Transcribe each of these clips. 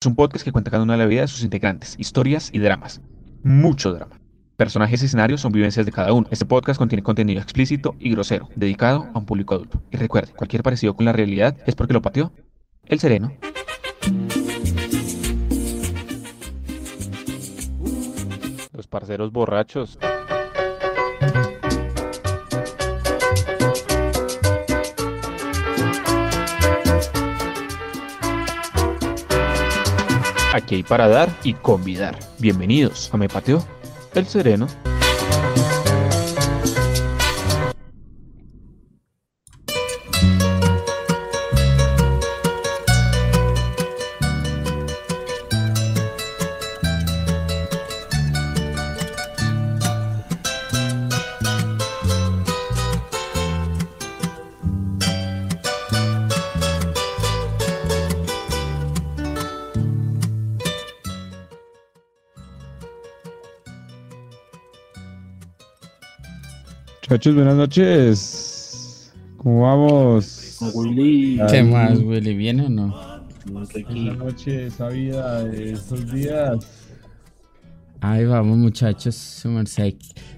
Es un podcast que cuenta cada una de la vida de sus integrantes, historias y dramas. Mucho drama. Personajes y escenarios son vivencias de cada uno. Este podcast contiene contenido explícito y grosero, dedicado a un público adulto. Y recuerde, cualquier parecido con la realidad es porque lo pateó el sereno. Los parceros borrachos. Aquí hay para dar y convidar. Bienvenidos a Me Pateo, el Sereno. Muchachos, buenas noches. ¿Cómo vamos? Willy, ¿Qué más, Willy? ¿Viene o no? Buenas noches, vida de estos días. Ahí vamos, muchachos.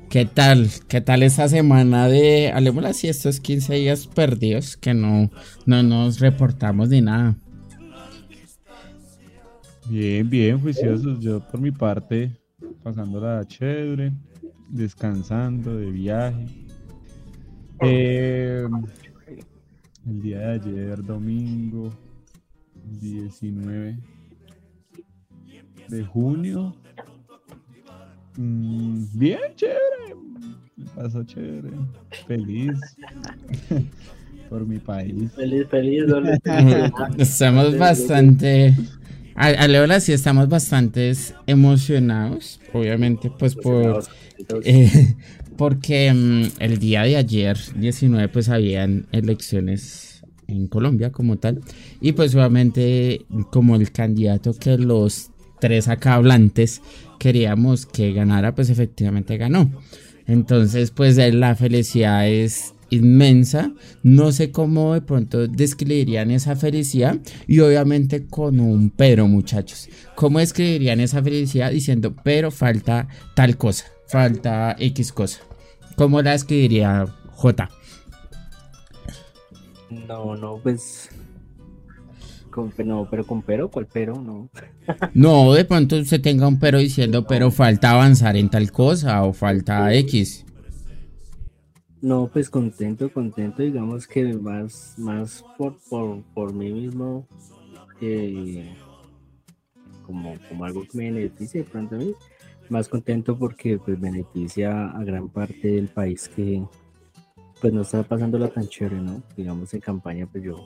¿Qué tal? ¿Qué tal esta semana de, hablemos así, estos 15 días perdidos que no, no nos reportamos ni nada? Bien, bien, juiciosos. Yo por mi parte, pasándola chévere, descansando de viaje. Eh, el día de ayer, domingo 19 de junio. Mm, bien, chévere. Me pasó chévere. Feliz por mi país. Feliz, feliz. Estamos bastante. A, a Leola sí estamos bastante emocionados. Obviamente, pues por. eh, porque mm, el día de ayer, 19, pues habían elecciones en Colombia como tal. Y pues obviamente como el candidato que los tres acá hablantes queríamos que ganara, pues efectivamente ganó. Entonces pues eh, la felicidad es inmensa. No sé cómo de pronto describirían esa felicidad. Y obviamente con un pero, muchachos. ¿Cómo describirían esa felicidad diciendo, pero falta tal cosa? Falta X cosa. ¿Cómo la escribiría J? No, no, pues. Con, no, pero con pero, ¿cuál pero? No. No, de pronto usted tenga un pero diciendo, pero falta avanzar en tal cosa o falta X. No, pues contento, contento, digamos que más, más por, por, por mí mismo, eh, como, como algo que me beneficie de pronto a mí, más contento porque pues beneficia a gran parte del país que pues no está pasándola tan chévere, ¿no? Digamos en campaña pues yo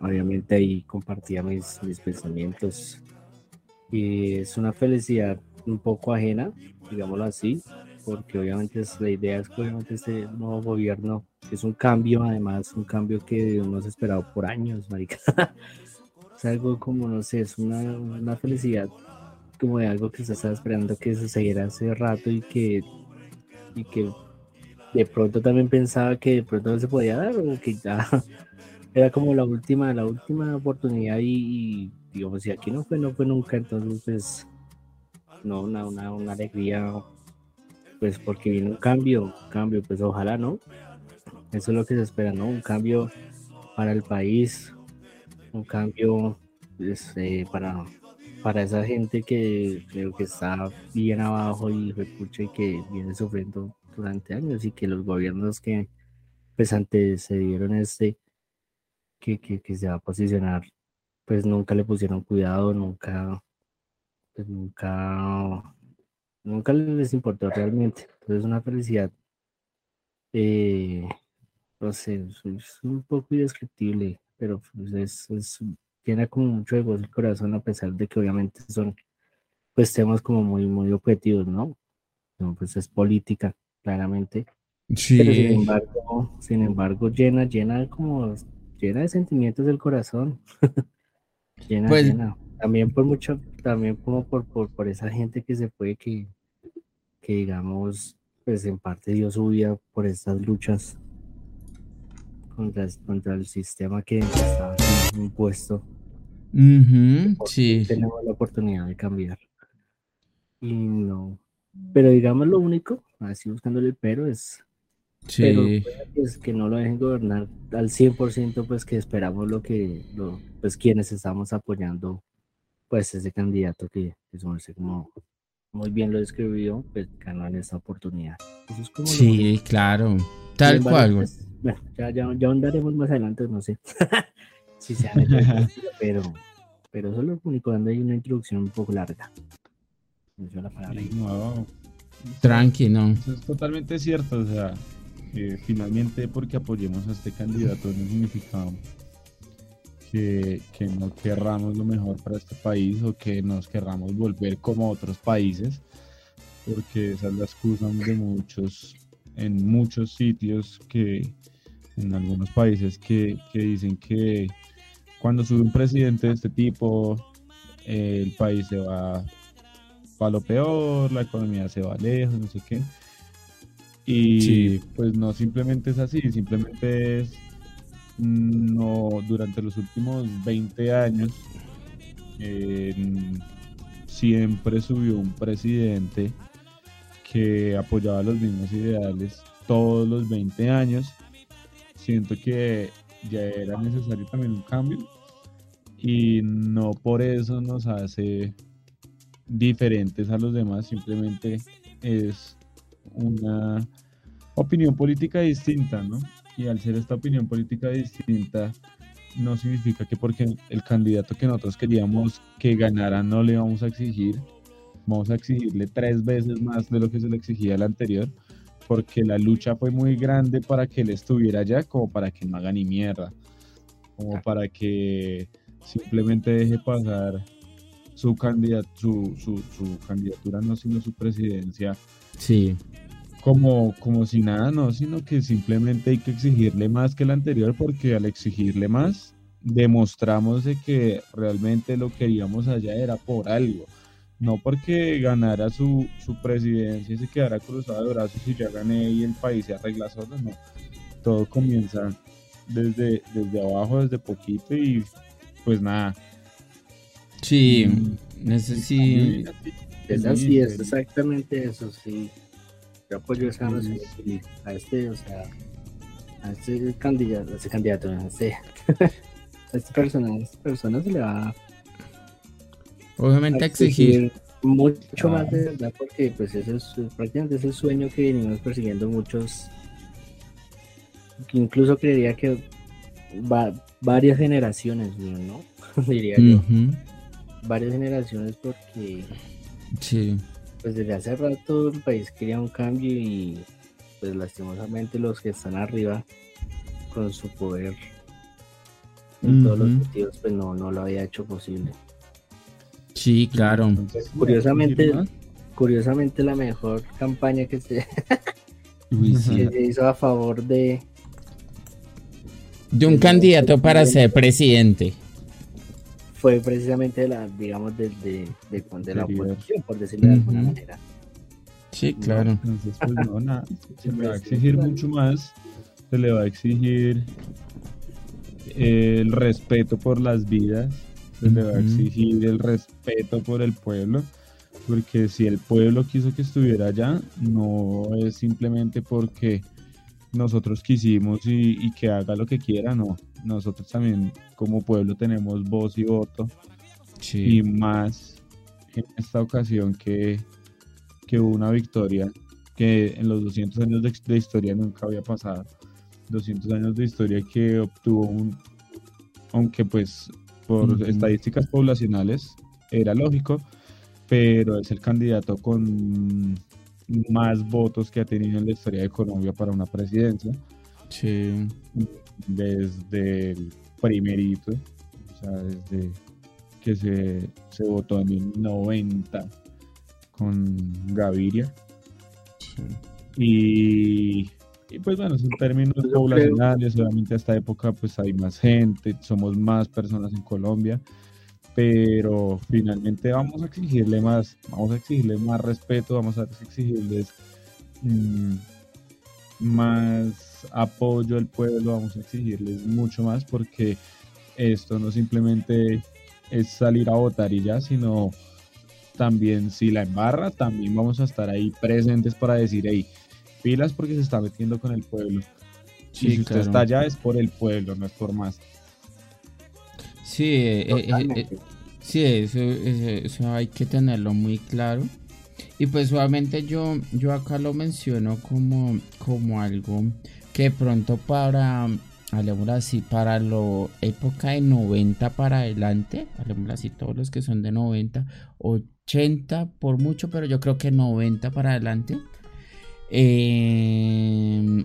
obviamente ahí compartía mis, mis pensamientos y es una felicidad un poco ajena, digámoslo así, porque obviamente es, la idea es que obviamente este nuevo gobierno es un cambio, además un cambio que hemos esperado por años, marica. es algo como, no sé, es una, una felicidad como de algo que se estaba esperando que sucediera hace rato y que, y que de pronto también pensaba que de pronto no se podía dar, o que ya era como la última, la última oportunidad y, y digamos, si aquí no fue, no fue nunca, entonces pues no, una, una, alegría pues porque viene un cambio, cambio, pues ojalá, ¿no? Eso es lo que se espera, ¿no? Un cambio para el país, un cambio eh, para, para esa gente que creo que está bien abajo y repucha y que viene sufriendo durante años y que los gobiernos que pues antecedieron este que, que, que se va a posicionar pues nunca le pusieron cuidado, nunca pues nunca nunca les importó realmente. Entonces es una felicidad, eh, no sé, es un poco indescriptible, pero pues es, es, tiene como mucho de gozo el corazón a pesar de que obviamente son pues temas como muy, muy objetivos, ¿no? No, Pues es política, claramente. Pero sin Sí. embargo, sin embargo, llena, llena como, llena de sentimientos del corazón. llena, Pues- llena. También por mucho, también como por, por, por esa gente que se fue, que, que digamos, pues en parte dio su vida por estas luchas contra, contra el sistema que estaba aquí impuesto sí. Tenemos la oportunidad de cambiar. Y no. Pero digamos lo único, así buscándole el pero, es Sí. pues, que no lo dejen gobernar al 100%, pues que esperamos lo que, lo, pues quienes estamos apoyando, pues ese candidato que, que como muy bien lo describió, pues ganó en esta oportunidad. sí, claro, tal cual. Pues, bueno, ya, ya, ya andaremos más adelante, no sé si se pero, pero eso es lo único, donde hay una introducción un poco larga. La palabra no, Tranqui, no. Eso es totalmente cierto, o sea, finalmente porque apoyemos a este candidato no significa que, que, no querramos lo mejor para este país o que nos querramos volver como otros países, porque esa es la excusa de muchos, en muchos sitios que, en algunos países que, que dicen que cuando sube un presidente de este tipo, el país se va para lo peor, la economía se va lejos, no sé qué. Y pues no simplemente es así, simplemente es no durante los últimos 20 años siempre subió un presidente que apoyaba los mismos ideales todos los 20 años. Siento que ya era necesario también un cambio y no por eso nos hace diferentes a los demás, simplemente es una opinión política distinta, ¿no? Y al ser esta opinión política distinta, no significa que porque el candidato que nosotros queríamos que ganara no le vamos a exigir, vamos a exigirle tres veces más de lo que se le exigía al anterior, porque la lucha fue muy grande para que él estuviera allá, como para que no haga ni mierda, como para que simplemente deje pasar su, candidat su, su, su candidatura, no sino su presidencia. Sí como, como si nada, no, sino que simplemente hay que exigirle más que el anterior porque al exigirle más demostramos de que realmente lo queríamos allá era por algo, no porque ganara su, su presidencia y se quedara cruzado de brazos y ya gané y el país se arregla solo, no, todo comienza desde, desde abajo, desde poquito y pues nada. Sí, mm, sí. Es así, es exactamente eso, sí. Apoyo esa a este, o sea, a este candidato, a este candidato, a este, a este persona, a esta persona se le va obviamente a exigir, mucho más de verdad porque pues ese es prácticamente ese sueño que venimos persiguiendo muchos que incluso creería que va, varias generaciones no diría yo. Varias generaciones porque sí. pues desde hace rato el país quería un cambio y pues lastimosamente los que están arriba con su poder en todos los sentidos pues no, no lo había hecho posible. Sí, claro. curiosamente, curiosamente la mejor campaña que se, hizo a favor de de un candidato para ser presidente. Fue precisamente la, digamos, de, de, de, la oposición, por decirlo de alguna manera. Sí, claro. Entonces, pues no, nada, se le va a exigir mucho más, se le va a exigir el respeto por las vidas, se le va a exigir el respeto por el pueblo, porque si el pueblo quiso que estuviera allá, no es simplemente porque nosotros quisimos y, que haga lo que quiera, no. Nosotros también como pueblo tenemos voz y voto. Y más en esta ocasión que, que hubo una victoria que en los 200 años de, historia nunca había pasado. 200 años de historia que obtuvo un, aunque pues por estadísticas poblacionales era lógico, pero es el candidato con más votos que ha tenido en la historia de Colombia para una presidencia. Sí. Desde el primerito, o sea, desde que se, se votó en el 90 con Gaviria. Y, y, pues bueno, son términos poblacionales, obviamente a esta época pues hay más gente, somos más personas en Colombia pero finalmente vamos a exigirle más, vamos a exigirle más respeto, vamos a exigirles mm, más apoyo al pueblo, vamos a exigirles mucho más porque esto no simplemente es salir a votar y ya, sino también si la embarra, también vamos a estar ahí presentes para decir, hey, pilas porque se está metiendo con el pueblo. si usted está allá es por el pueblo, no es por más. Sí, eh, eh, eh, sí, eso, eso, hay que tenerlo muy claro. Y pues obviamente yo, yo acá lo menciono como, como algo que pronto para, hablemos así, para la época de 90 para adelante, hablemos así, todos los que son de 90, 80 por mucho, pero yo creo que 90 para adelante,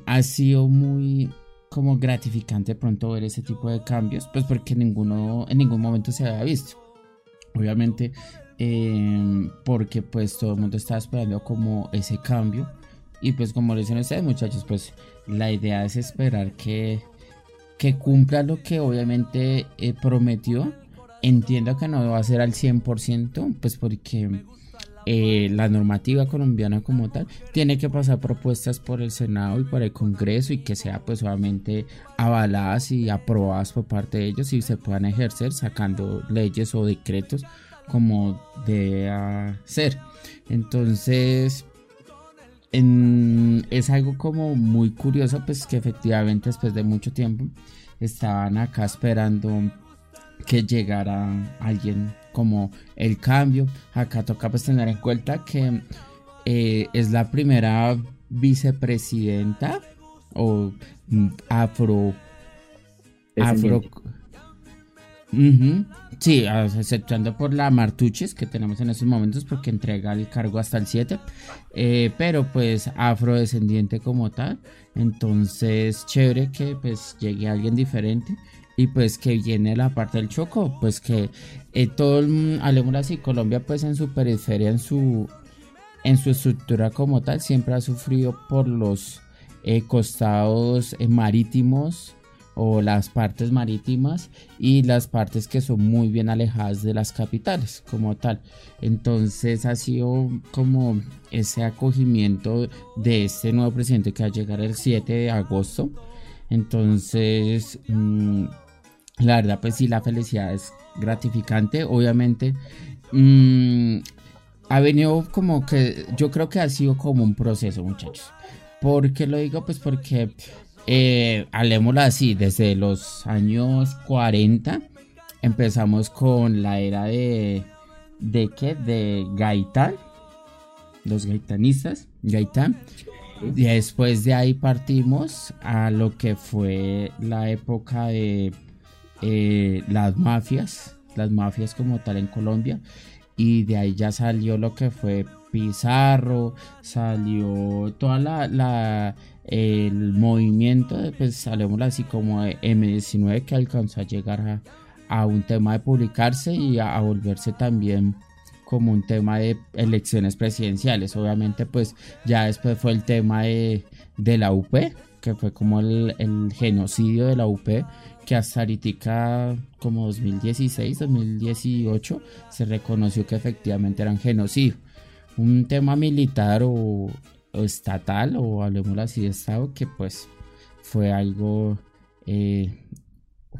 ha sido muy, como gratificante pronto ver ese tipo de cambios, pues porque ninguno en ningún momento se había visto. Obviamente, em, porque pues todo el mundo estaba esperando como ese cambio. Y pues como le dicen ustedes muchachos, pues la idea es esperar que, que cumpla lo que obviamente eh, prometió. Entiendo que no va a ser al 100%, pues porque eh, la normativa colombiana como tal tiene que pasar propuestas por el Senado y por el Congreso y que sea pues obviamente avaladas y aprobadas por parte de ellos y se puedan ejercer sacando leyes o decretos como debe ser. Entonces es algo como muy curioso pues que efectivamente después de mucho tiempo estaban acá esperando que llegara alguien como el cambio. Acá toca pues tener en cuenta que eh, es la primera vicepresidenta o mm, afro... Afro... Sí, exceptuando por la Martuches que tenemos en estos momentos porque entrega el cargo hasta el 7, eh, pero pues afrodescendiente como tal, entonces chévere que pues llegue alguien diferente y pues que viene la parte del Choco, pues que eh, todo el, así, Colombia pues en su periferia, en su, en su estructura como tal, siempre ha sufrido por los eh, costados eh, marítimos o las partes marítimas y las partes que son muy bien alejadas de las capitales como tal. Entonces ha sido como ese acogimiento de este nuevo presidente que va a llegar el 7 de agosto. Entonces... Mm, la verdad, pues sí, la felicidad es gratificante. Obviamente, mm, ha venido como que, yo creo que ha sido como un proceso, muchachos. ¿Por qué lo digo? Pues porque, eh, así, desde los años 40 empezamos con la era de, ¿de qué? De Gaitán, los gaitanistas, Gaitán. Y después de ahí partimos a lo que fue la época de eh, las mafias, las mafias como tal en Colombia. Y de ahí ya salió lo que fue Pizarro, salió toda la, el movimiento de, pues salimos así como M19 que alcanzó a llegar a, un tema de publicarse y a, volverse también como un tema de elecciones presidenciales. Obviamente pues ya después fue el tema de, la UP, que fue como el, genocidio de la UP que hasta ahorita como 2016, 2018 se reconoció que efectivamente eran genocidio. Un tema militar o, estatal o hablemos así de estado que pues fue algo eh,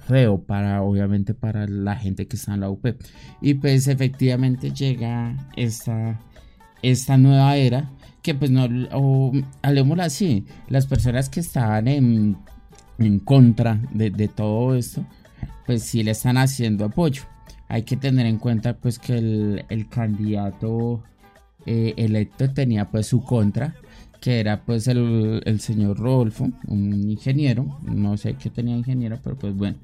feo para obviamente para la gente que está en la UP y pues efectivamente llega esta esta nueva era que pues no o hablemos así las personas que estaban en en contra de, todo esto, pues sí le están haciendo apoyo. Hay que tener en cuenta pues que el, candidato eh, electo tenía pues su contra, que era pues el, señor Rodolfo, un ingeniero, no sé qué tenía ingeniero, pero pues bueno.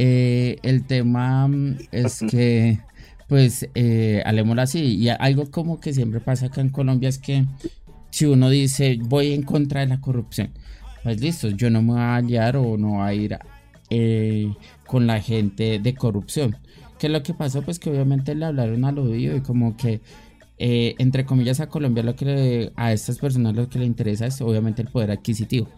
Eh, el tema mm, es que pues eh, así, y algo como que siempre pasa acá en Colombia es que si uno dice voy en contra de la corrupción, pues listo, yo no me voy a aliar o no voy a ir eh, con la gente de corrupción. ¿Qué es lo que pasó? Pues que obviamente le hablaron al oído y como que, eh, entre comillas, a Colombia lo que a estas personas lo que le interesa es obviamente el poder adquisitivo.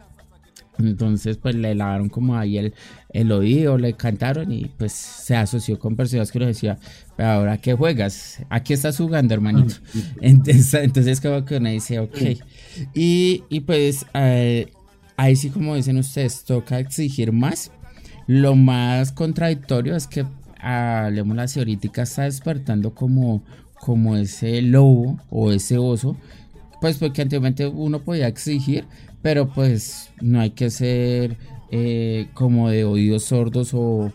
Entonces, pues le lavaron como ahí el, el oído, le cantaron y pues se asoció con personas que le decía, pero ahora qué juegas, aquí estás jugando, hermanito. Entonces, entonces como que uno dice, ok. Y, y pues eh, ahí sí como dicen ustedes, toca exigir más. Lo más contradictorio es que la ahorita está despertando como, como ese lobo o ese oso, pues porque antiguamente uno podía exigir, pero pues no hay que ser eh, como de oídos sordos o,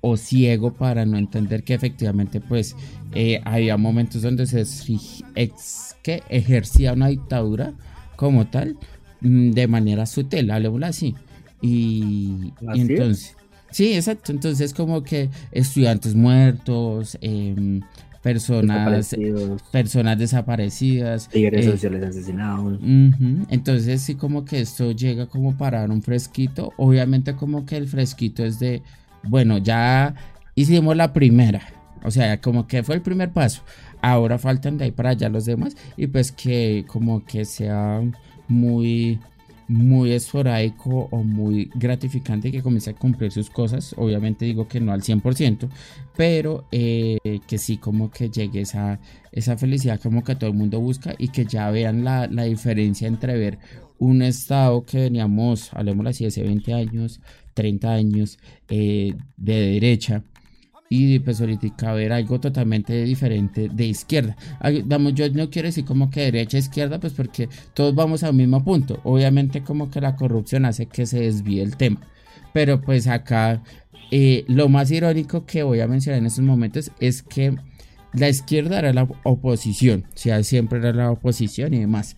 o, ciego para no entender que efectivamente pues eh, había momentos donde se que ejercía una dictadura como tal mm, de manera sutil, hablemoslo así. Y, entonces, sí, exacto. Entonces, como que estudiantes muertos, em, personas desaparecidos. personas desaparecidas, líderes eh, sociales asesinados. Entonces, sí, como que esto llega como para dar un fresquito. Obviamente, como que el fresquito es de, bueno, ya hicimos la primera. O sea, como que fue el primer paso. Ahora faltan de ahí para allá los demás. Y pues que como que sea muy muy esporádico o muy gratificante que comience a cumplir sus cosas. Obviamente digo que no al 100%, pero eh, que sí como que llegue esa, esa felicidad como que todo el mundo busca y que ya vean la, diferencia entre ver un estado que veníamos, hablemos así, hace 20 años, 30 años eh, de derecha y pues ahorita ver algo totalmente diferente de izquierda. Yo no quiero decir como que derecha izquierda, pues porque todos vamos al mismo punto. Obviamente como que la corrupción hace que se desvíe el tema. Pero pues acá eh, lo más irónico que voy a mencionar en estos momentos es que la izquierda era la oposición, o sea, siempre era la oposición y demás.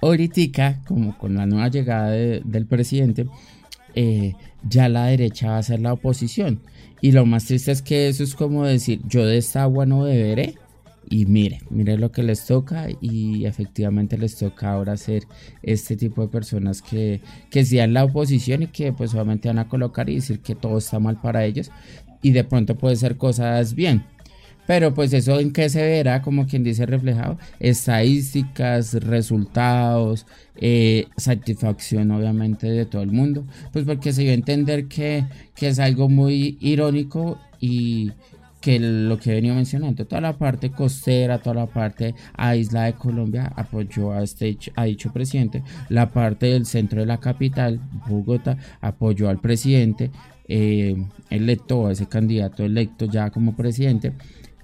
Ahorita, como con la nueva llegada del presidente, eh, ya la derecha va a ser la oposición. Y lo más triste es que eso es como decir, yo de esta agua no beberé. Y mire, mire lo que les toca y efectivamente les toca ahora ser este tipo de personas que, que sean la oposición y que pues obviamente van a colocar y decir que todo está mal para ellos y de pronto puede ser cosas bien. Pero pues eso en qué se verá, como quien dice reflejado, estadísticas, resultados, eh, satisfacción obviamente de todo el mundo. Pues porque se dio a entender que, es algo muy irónico y que lo que he venido mencionando, toda la parte costera, toda la parte a isla de Colombia apoyó a este a dicho presidente, la parte del centro de la capital, Bogotá, apoyó al presidente eh, electo, a ese candidato electo ya como presidente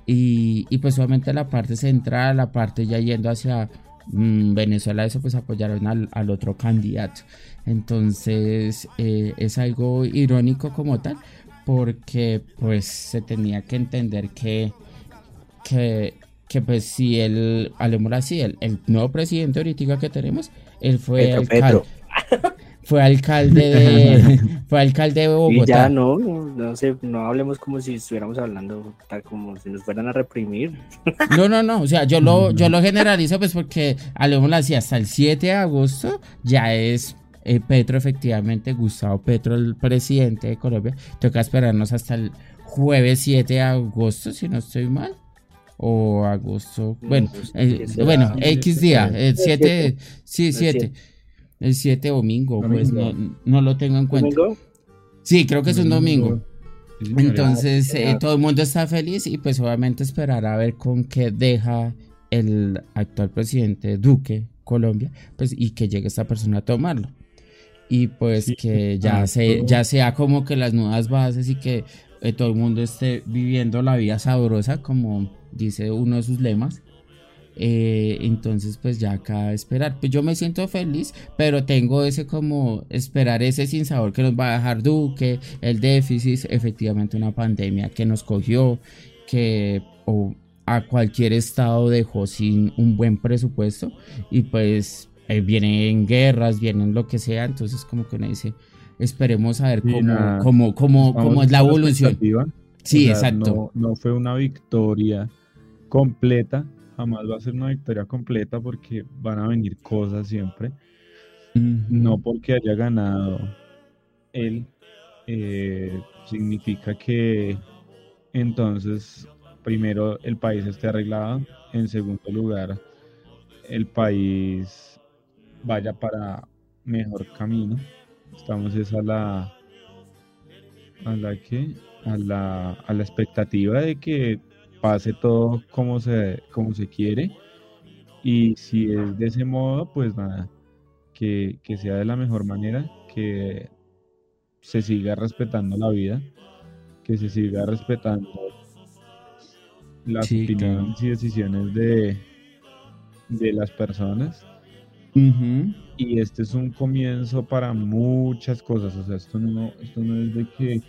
y, y pues obviamente la parte central, la parte ya yendo hacia mm, Venezuela, eso pues apoyaron al, otro candidato. Entonces eh, es algo irónico como tal, porque pues se tenía que entender que, que, que pues si el, hablemos así, el, el nuevo presidente ahorita que tenemos, él fue alcalde, fue alcalde de fue alcalde de Bogotá. Y ya no, no sé, no hablemos como si estuviéramos hablando tal como si nos fueran a reprimir. No, no, no, o sea, yo lo yo lo generalizo pues porque hablemos así hasta el 7 de agosto ya es eh, Petro efectivamente, Gustavo Petro el presidente de Colombia. Toca esperarnos hasta el jueves 7 de agosto si no estoy mal o agosto, bueno, eh, bueno, X día, el 7, sí, 7 el 7 domingo, pues no, no, lo tengo en cuenta. Sí, creo que es un domingo. Entonces eh, todo el mundo está feliz y pues obviamente esperar a ver con qué deja el actual presidente Duque Colombia, pues y que llegue esta persona a tomarlo. Y pues que ya, se, ya sea como que las nuevas bases y que eh, todo el mundo esté viviendo la vida sabrosa, como dice uno de sus lemas. Eh, entonces, pues ya acá esperar. Pues yo me siento feliz, pero tengo ese como esperar ese sin sabor que nos va a dejar Duque, el déficit, efectivamente una pandemia que nos cogió, que a cualquier estado dejó sin un buen presupuesto y pues eh, vienen guerras, vienen lo que sea, entonces como que uno dice, esperemos a ver cómo, cómo, cómo, cómo es la evolución. Sí, exacto. No, no fue una victoria completa, jamás va a ser una victoria completa porque van a venir cosas siempre. No porque haya ganado él, eh, significa que entonces primero el país esté arreglado, en segundo lugar el país vaya para mejor camino. Estamos es a la a la que a la, a la expectativa de que pase todo como se, como se quiere. Y si es de ese modo, pues nada, que, sea de la mejor manera, que se siga respetando la vida que se siga respetando las opiniones y decisiones de, de las personas. Y este es un comienzo para muchas cosas. O sea, esto no, esto no es de que.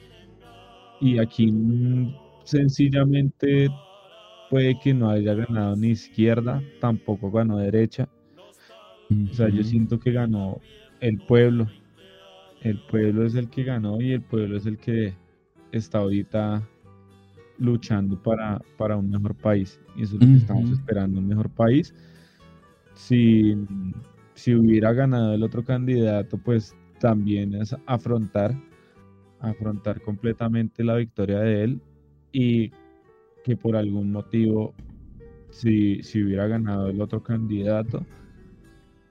Y aquí sencillamente puede que no haya ganado ni izquierda, tampoco ganó derecha. O sea, yo siento que ganó el pueblo. El pueblo es el que ganó y el pueblo es el que está ahorita luchando para, para un mejor país. Y eso es lo que estamos esperando, un mejor país. Si, si hubiera ganado el otro candidato, pues también es afrontar, afrontar completamente la victoria de él y que por algún motivo, si, si hubiera ganado el otro candidato,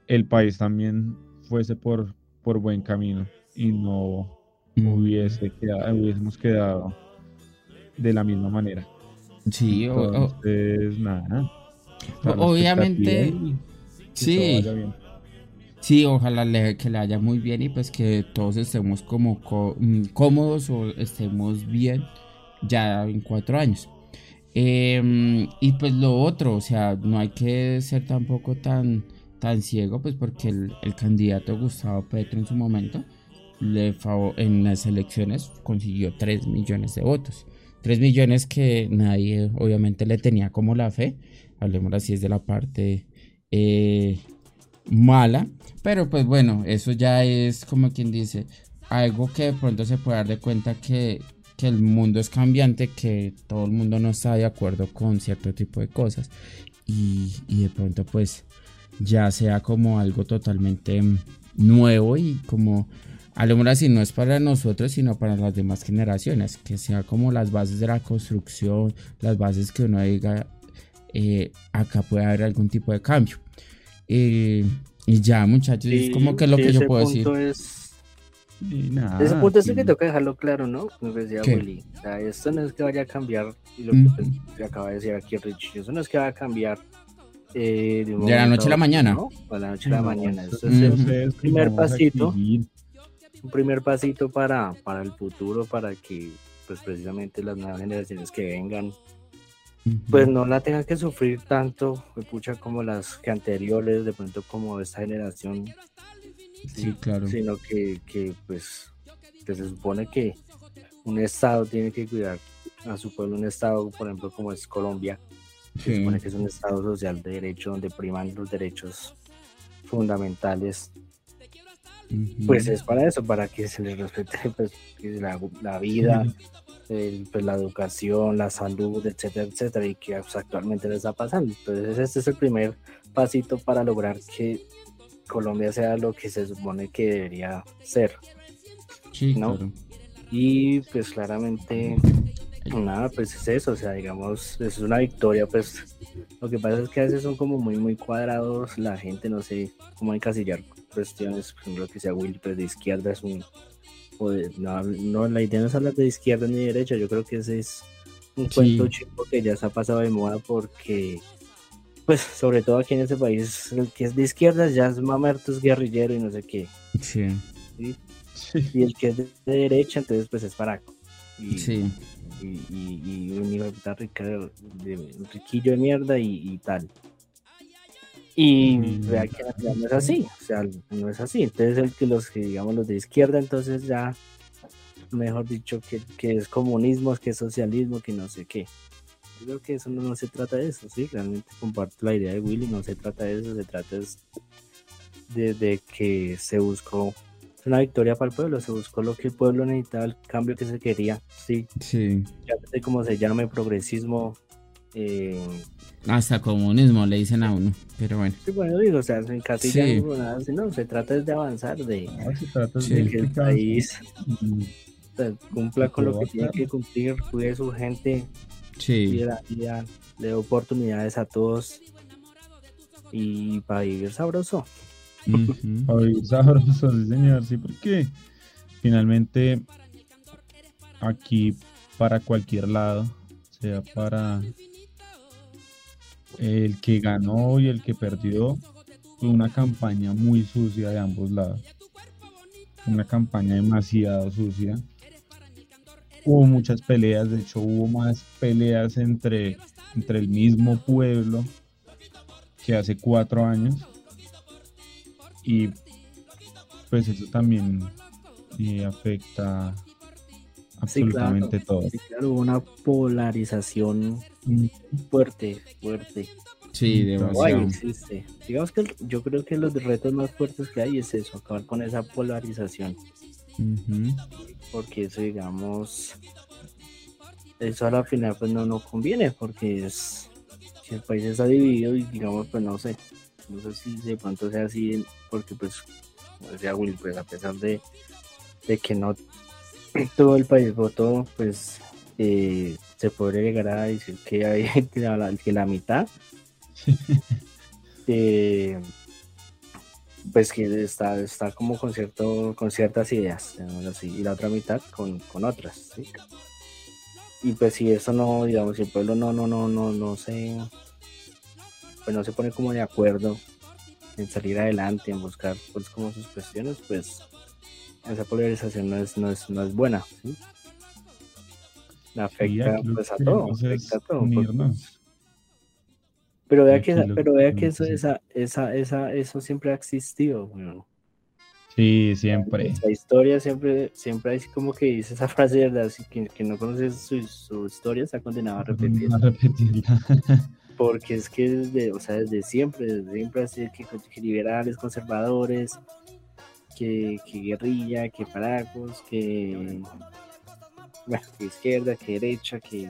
el país también fuese por, por buen camino y no hubiese quedado, hubiésemos quedado de la misma manera. Sí, Entonces, nada. Obviamente, sí. Sí, ojalá que le haya muy bien y pues que todos estemos como mm, cómodos o estemos bien ya en cuatro años. Em, y pues lo otro, o sea, no hay que ser tampoco tan, tan ciego, pues porque el, candidato Gustavo Petro en su momento le en las elecciones consiguió 3 millones de votos. 3 millones que nadie obviamente le tenía como la fe. Hablemos así es de la parte eh, mala. Pero pues bueno, eso ya es como quien dice algo que de pronto se puede dar de cuenta que, que el mundo es cambiante, que todo el mundo no está de acuerdo con cierto tipo de cosas. Y, y de pronto pues ya sea como algo totalmente nuevo y como Hablemos así, no es para nosotros, sino para las demás generaciones, que sea como las bases de la construcción, las bases que uno diga, eh, acá puede haber algún tipo de cambio. y ya, muchachos, es como que lo que yo puedo decir. Es... ese punto es que tengo que dejarlo claro, ¿no? Como decía Willy. O sea, esto no es que vaya a cambiar, y lo que, pues, acaba de decir aquí Rich, eso no es que vaya a cambiar eh, de, la noche a la mañana. ¿no? A la noche a la mañana. Eso es el primer pasito un primer pasito para, para el futuro, para que pues precisamente las nuevas generaciones que vengan, pues no la tengan que sufrir tanto, pucha, como las que anteriores, de pronto como esta generación. Sí, claro. Sino que, que pues que se supone que un Estado tiene que cuidar a su pueblo, un Estado, por ejemplo, como es Colombia, se supone que es un Estado social de derecho donde priman los derechos fundamentales pues es para eso, para que se les respete pues, la, vida, pues, la educación, la salud, etcétera, etcétera, y que pues, actualmente les está pasando. Entonces este es el primer pasito para lograr que Colombia sea lo que se supone que debería ser. ¿no? Y pues claramente, nada, pues es eso, o sea, digamos, es una victoria, pues lo que pasa es que a veces son como muy, muy cuadrados, la gente no sé cómo encasillar cuestiones, por ejemplo, que sea Will, pues de izquierda es un. no, no, la idea no es hablar de izquierda ni de derecha, yo creo que ese es un cuento chico que ya se ha pasado de moda porque, pues, sobre todo aquí en este país, el que es de izquierda ya es mamerto, es guerrillero y no sé qué. Sí. Y el que es de derecha, entonces, pues es paraco. Y, sí. Y, y, un hijo de rica, de, riquillo de mierda y tal. Y vea que no es así, o sea, no es así. Entonces, el que los que digamos los de izquierda, entonces ya, mejor dicho, que, que es comunismo, que es socialismo, que no sé qué. Yo creo que eso no, se trata de eso, sí, realmente comparto la idea de Willy, no se trata de eso, se trata de, de que se buscó una victoria para el pueblo, se buscó lo que el pueblo necesitaba, el cambio que se quería, sí. Sí. Ya sé cómo se llame, progresismo, eh, hasta comunismo le dicen a uno, pero bueno. Sí, bueno, digo, o sea, en casi sí. nada, no, se trata de avanzar, de, de que el país cumpla con lo que tiene que cumplir, cuide a su gente, sí. le dé oportunidades a todos y para vivir sabroso. para vivir sabroso, sí señor, sí, porque finalmente aquí para cualquier lado, sea para el que ganó y el que perdió fue una campaña muy sucia de ambos lados. Una campaña demasiado sucia. Hubo muchas peleas, de hecho hubo más peleas entre, entre el mismo pueblo que hace cuatro años. Y pues eso también eh, afecta absolutamente todo. claro, hubo una polarización fuerte, fuerte. Sí, demasiado. existe. Digamos que yo creo que los retos más fuertes que hay es eso, acabar con esa polarización. Porque eso, digamos, eso a la final pues no, no conviene, porque es, si el país está dividido y digamos, pues no sé, no sé si de pronto sea así, porque pues, como decía Will, pues a pesar de, de que no todo el país votó, pues eh, se podría llegar a decir que hay que la, que la mitad eh, pues que está, está como con cierto, con ciertas ideas, así, y la otra mitad con, otras, Y pues si eso no, digamos, si el pueblo no, no, no, no, no se pues no se pone como de acuerdo en salir adelante, en buscar pues como sus cuestiones, pues esa polarización no es, no es, no es buena, ¿sí? Afecta pues a todo, afecta a todo. Pero vea que, pero vea que eso, esa, esa, esa, eso siempre ha existido, Sí, siempre. La historia siempre, siempre hay como que dice esa frase, ¿verdad? Que, que no conoce su, su, historia está condenado a repetirla. A repetirla. Porque es que desde, o sea, desde siempre, desde siempre así que, que liberales, conservadores, que, que, guerrilla, que paracos, que, bueno, que izquierda, que derecha, que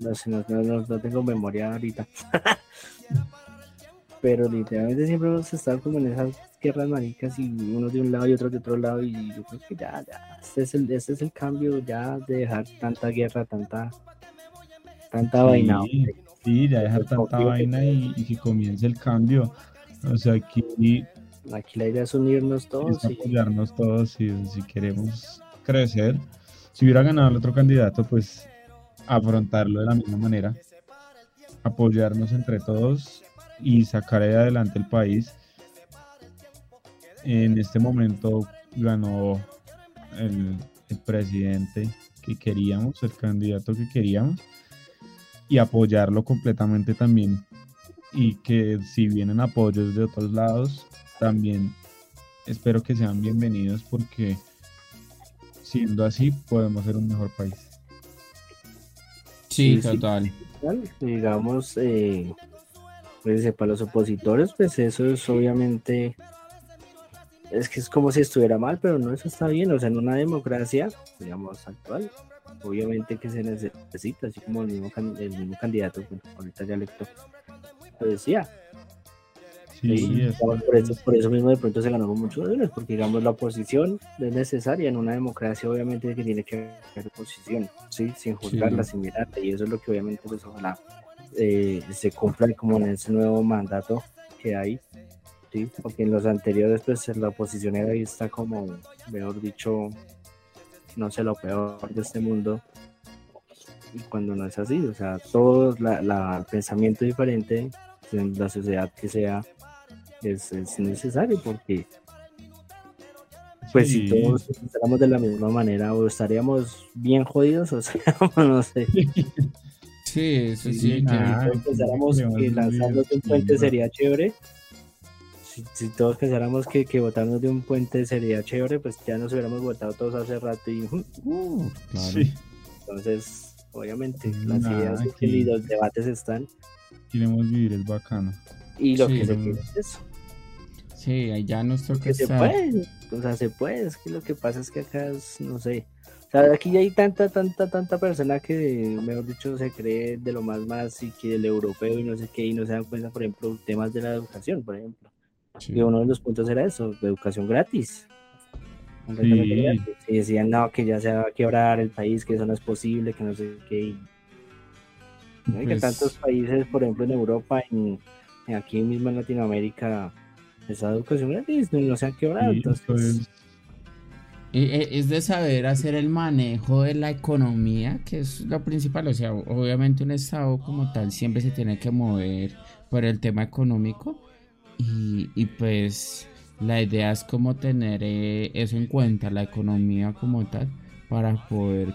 no sé, no, no, tengo memoria ahorita. Pero literalmente siempre hemos estado como en esas guerras maricas y uno de un lado y otro de otro lado y yo creo que ya, ya, este es el, este es el cambio ya de dejar tanta guerra, tanta, tanta vaina. Sí, ya dejar tanta vaina y, que comience el cambio. O sea, aquí, aquí la idea es unirnos todos. y apoyarnos todos y si queremos crecer. Si hubiera ganado el otro candidato, pues afrontarlo de la misma manera, apoyarnos entre todos y sacar adelante el país. En este momento ganó el, presidente que queríamos, el candidato que queríamos, y apoyarlo completamente también. Y que si vienen apoyos de otros lados, también espero que sean bienvenidos porque siendo así podemos ser un mejor país. Sí, total. digamos, eh, pues para los opositores, pues eso es obviamente, es que es como si estuviera mal, pero no, eso está bien, o sea, en una democracia, digamos, actual, obviamente que se necesita, así como el mismo, el mismo candidato, ahorita ya electo, lo decía, Sí, por, eso, por eso mismo de pronto se ganó muchos votos, porque digamos la oposición es necesaria en una democracia, obviamente que tiene que haber oposición, ¿sí? sin juzgarla, sin mirarla, y eso es lo que obviamente pues ojalá eh, se cumpla como en ese nuevo mandato que hay, ¿sí? porque en los anteriores pues la oposición era vista como, mejor dicho, no sé, lo peor de este mundo, y cuando no es así, o sea, todo la, la, el pensamiento diferente en la sociedad que sea es, necesario porque pues si todos pensáramos de la misma manera o estaríamos bien jodidos o sea, no sé. Sí, eso sí. que pensáramos que lanzarnos de un puente sería chévere. Si, todos pensáramos que, que botarnos de un puente sería chévere, pues ya nos hubiéramos votado todos hace rato y... Uh, Entonces, obviamente, las ideas y los debates están. Queremos vivir, es bacano. Y lo que se quiere es eso. Sí, allá nos toca Se puede, o sea, se puede, es que lo que pasa es que acá es, no sé, o sea, aquí ya hay tanta, tanta, tanta persona que, mejor dicho, se cree de lo más más y que el europeo y no sé qué, y no se dan cuenta, por ejemplo, temas de la educación, por ejemplo. Y uno de los puntos era eso, educación gratis. Sí. Y decían, no, que ya se va a quebrar el país, que eso no es posible, que no sé qué. Y, que pues tantos países, por ejemplo, en Europa, y aquí mismo en Latinoamérica, esa educación gratis, no se han quebrado. entonces... Es de saber hacer el manejo de la economía, que es lo principal. O sea, obviamente un Estado como tal siempre se tiene que mover por el tema económico. Y, y pues la idea es como tener eh, eso en cuenta, la economía como tal, para poder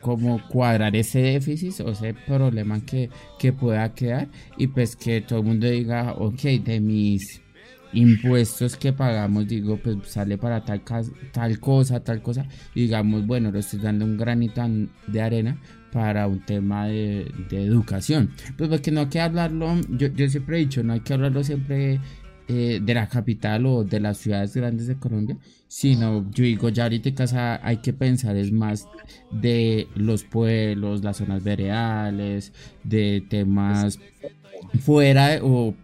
como cuadrar ese déficit o ese problema que, que pueda quedar y pues que todo el mundo diga, ok, de mis impuestos que pagamos, digo, pues sale para tal, tal cosa, tal cosa, digamos, bueno, lo estoy dando un granito de arena para un tema de, educación. Pues porque no hay que hablarlo, yo, yo siempre he dicho, no hay que hablarlo siempre eh, de la capital o de las ciudades grandes de Colombia, sino yo digo, ya ahorita casa hay que pensar es más de los pueblos, las zonas veredales, de temas fuera o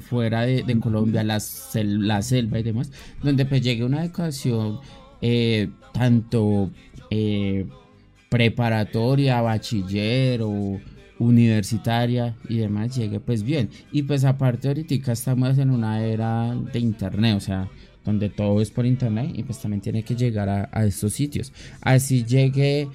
fuera de, Colombia, la selva y demás, donde pues llegue una educación eh, tanto eh, preparatoria, bachiller o universitaria y demás llegue pues bien. Y pues aparte ahorita estamos en una era de internet, o sea, donde todo es por internet y pues también tiene que llegar a, estos sitios. Así llegue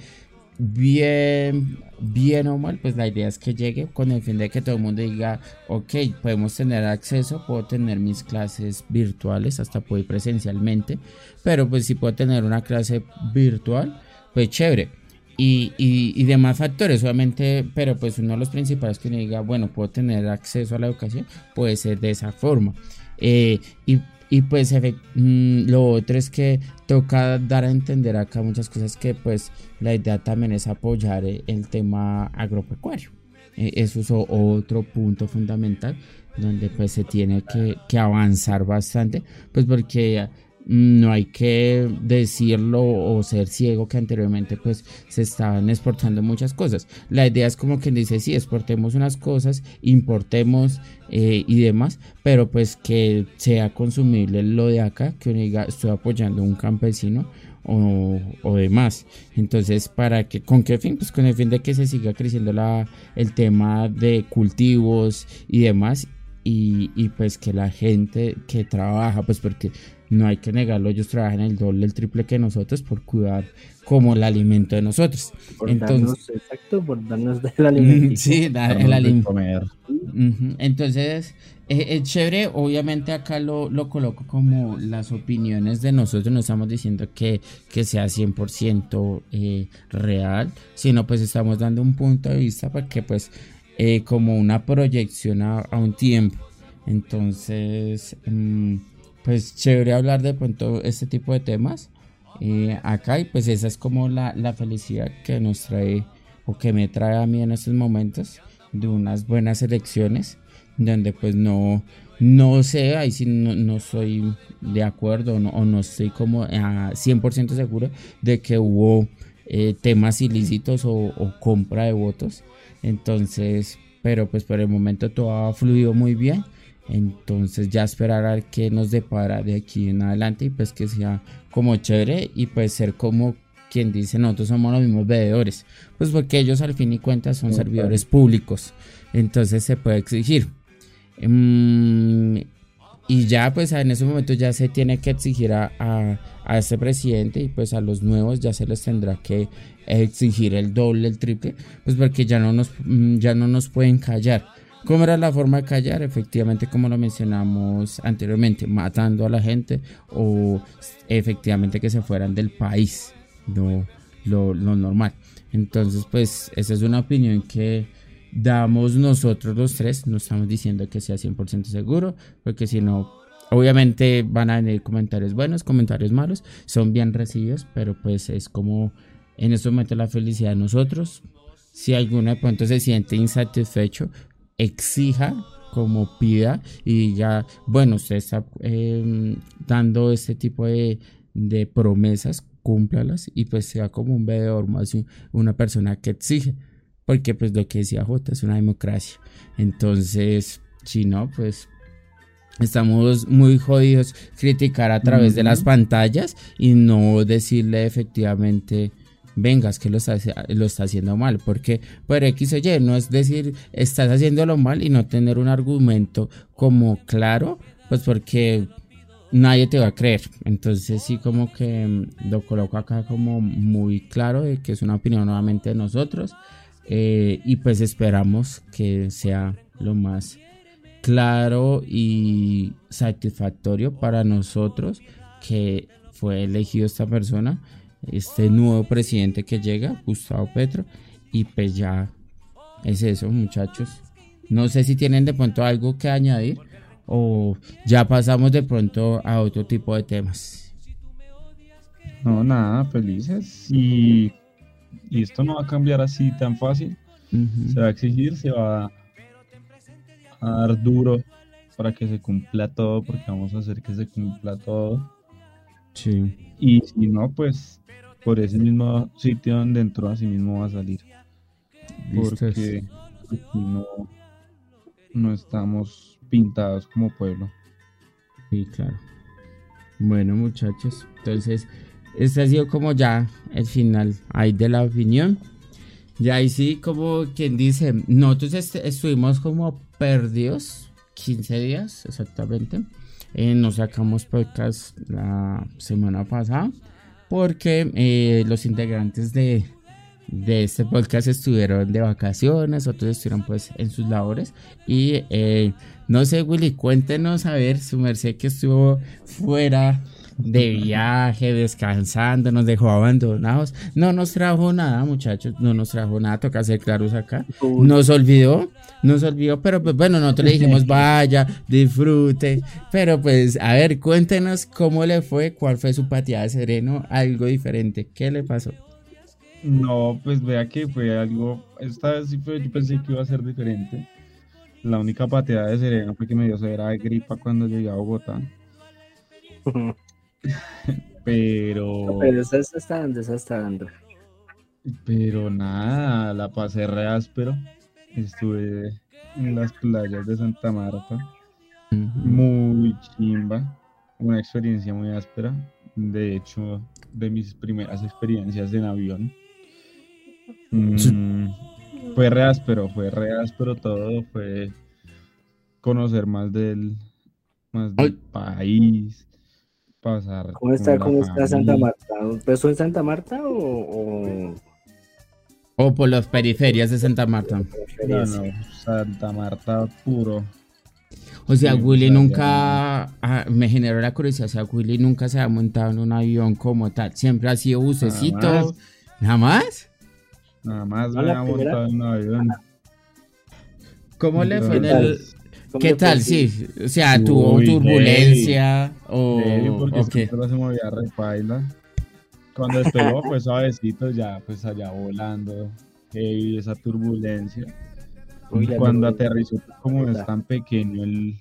bien, bien o mal, pues la idea es que llegue con el fin de que todo el mundo diga, ok, podemos tener acceso, puedo tener mis clases virtuales, hasta puedo ir presencialmente, pero pues si puedo tener una clase virtual, pues chévere y, y, demás factores, obviamente, pero pues uno de los principales que uno diga, bueno, puedo tener acceso a la educación, puede ser de esa forma. Eh, y, y, pues mm, lo otro es que toca dar a entender acá muchas cosas que pues la idea también es apoyar eh, el tema agropecuario. Eh, eso es otro punto fundamental donde pues se tiene que, que avanzar bastante, pues porque no hay que decirlo o ser ciego que anteriormente pues se estaban exportando muchas cosas. La idea es como que dice, sí, exportemos unas cosas, importemos eh, y demás, pero pues que sea consumible lo de acá, que uno diga, estoy apoyando a un campesino o, o, demás. Entonces, ¿para que ¿Con qué fin? Pues con el fin de que se siga creciendo la, el tema de cultivos y demás. Y, y, pues que la gente que trabaja, pues porque no hay que negarlo, ellos trabajan el doble, el triple que nosotros por cuidar como el alimento de nosotros. Entonces, exacto, por darnos el alimento. Sí, el alimento. Entonces, es, chévere, obviamente acá lo, lo, coloco como las opiniones de nosotros, no estamos diciendo que, que sea 100% eh, real, sino pues estamos dando un punto de vista para que pues eh, como una proyección a, un tiempo. Entonces... Mm, pues chévere hablar de pronto este tipo de temas eh, acá y pues esa es como la, la, felicidad que nos trae o que me trae a mí en estos momentos de unas buenas elecciones donde pues no no sé, ahí sí no, no soy de acuerdo o no estoy como a 100% seguro de que hubo eh, temas ilícitos o, o, compra de votos. Entonces, pero pues por el momento todo ha fluido muy bien. Entonces ya esperar a que nos depara de aquí en adelante y pues que sea como chévere y pues ser como quien dice nosotros somos los mismos veedores. Pues porque ellos al fin y cuentas son servidores públicos. Entonces se puede exigir. Mm, y ya pues en ese momento ya se tiene que exigir a, a, este presidente y pues a los nuevos ya se les tendrá que exigir el doble, el triple, pues porque ya no nos, mm, ya no nos pueden callar. ¿Cómo era la forma de callar? Efectivamente, como lo mencionamos anteriormente, matando a la gente o efectivamente que se fueran del país, lo, lo, normal. Entonces, pues esa es una opinión que damos nosotros los tres, no estamos diciendo que sea 100% seguro, porque si no, obviamente van a venir comentarios buenos, comentarios malos, son bien recibidos, pero pues es como en este momento la felicidad de nosotros. Si alguno de pronto se siente insatisfecho, exija como pida y diga, bueno, usted está em, dando este tipo de, de, promesas, cúmplalas y pues sea como un veedor más una persona que exige, porque pues lo que decía J es una democracia. Entonces, si no, pues estamos muy jodidos criticar a través de las pantallas y no decirle efectivamente vengas que lo está, haciendo mal, porque por X o Y, no es decir, estás haciéndolo mal y no tener un argumento como claro, pues porque nadie te va a creer. Entonces sí como que mm, lo coloco acá como muy claro de que es una opinión nuevamente de nosotros eh, y pues esperamos que sea lo más claro y satisfactorio para nosotros que fue elegido esta persona este nuevo presidente que llega, Gustavo Petro, y pues ya es eso, muchachos. No sé si tienen de pronto algo que añadir o ya pasamos de pronto a otro tipo de temas. No, nada, felices. Y, y esto no va a cambiar así tan fácil. Se va a exigir, se va a dar duro para que se cumpla todo, porque vamos a hacer que se cumpla todo. Sí. Y si no, pues por ese mismo sitio donde entró, así mismo va a salir. Porque no, no estamos pintados como pueblo. Sí, claro. Bueno, muchachos, entonces este ha sido como ya el final ahí de la opinión. Ya ahí sí, como quien dice, nosotros estuvimos como perdidos 15 días exactamente. Eh, nos sacamos podcast la semana pasada porque eh, los integrantes de, de este podcast estuvieron de vacaciones, otros estuvieron pues en sus labores. Y eh, no sé Willy, cuéntenos a ver su merced que estuvo fuera de viaje, descansando, nos dejó abandonados. No nos trajo nada, muchachos, no nos trajo nada, toca ser claros acá. Nos olvidó, nos olvidó, pero pues bueno, nosotros le dijimos, vaya, disfrute. Pero pues, a ver, cuéntenos cómo le fue, cuál fue su pateada de sereno, algo diferente, ¿qué le pasó? No, pues vea que fue algo, esta vez sí fue, yo pensé que iba a ser diferente. La única pateada de sereno fue que me dio severa de gripa cuando llegué a Bogotá. pero. pero esa está dando, esa está dando. Pero nada, la pasé re áspero. Estuve en las playas de Santa Marta. Muy chimba. Una experiencia muy áspera. De hecho, de mis primeras experiencias en avión. Mm, fue re áspero, fue re áspero todo. Fue conocer más del, más del país pasar. ¿Cómo está, cómo está Santa Marta? ¿Empezó en Santa Marta o, o... por las periferias de Santa Marta? No, no, Santa Marta puro. O sea, Willy nunca, ah, me generó la curiosidad, o sea, Willy nunca se ha montado en un avión como tal, siempre ha sido bucecito, ¿nada más? Nada más me ha montado en un avión. ¿Cómo le fue en el, ¿Qué tal? Sí, o sea, tuvo turbulencia o, porque se movía repaila. Cuando despegó, pues suavecito, ya pues allá volando, heavy, esa turbulencia. y cuando aterrizó, como es tan pequeño el,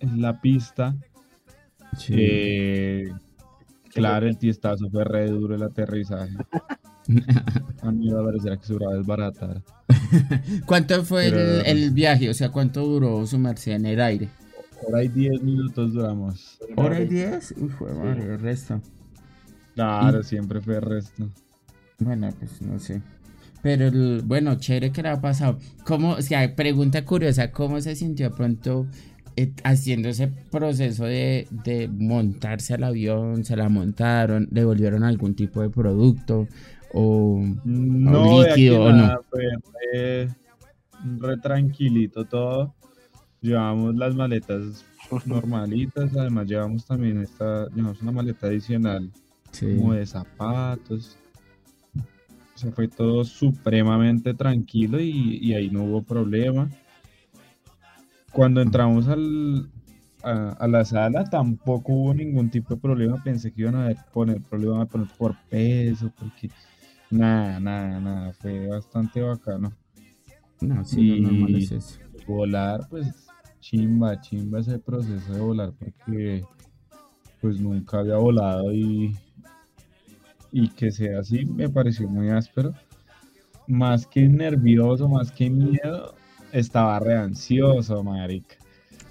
en la pista, eh, claro, el tiestazo fue re duro el aterrizaje. A mí me parecer que su desbaratar. ¿Cuánto fue el, viaje? O sea, ¿cuánto duró su merced en el aire? Hora y 10 minutos duramos. ¿Hora y 10? Uy, fue madre, el resto. Claro, siempre fue el resto. Bueno, pues no sé. Pero bueno, chévere que le ha pasado. ¿Cómo, o sea, pregunta curiosa, ¿cómo se sintió pronto eh, haciendo ese proceso de, de montarse al avión? ¿Se la montaron? ¿Le volvieron algún tipo de producto? O, no, líquido o no? Fue re, tranquilito todo. Llevamos las maletas normalitas, además llevamos también esta, llevamos una maleta adicional como de zapatos. O sea, fue todo supremamente tranquilo y, y ahí no hubo problema. Cuando entramos al, a, la sala tampoco hubo ningún tipo de problema. Pensé que iban a poner problema poner por peso, porque Nada, nada, nada, fue bastante bacano. No, sí, no, es eso. Volar, pues chimba, chimba ese proceso de volar porque pues nunca había volado y, y que sea así me pareció muy áspero. Más que nervioso, más que miedo, estaba re ansioso, marica.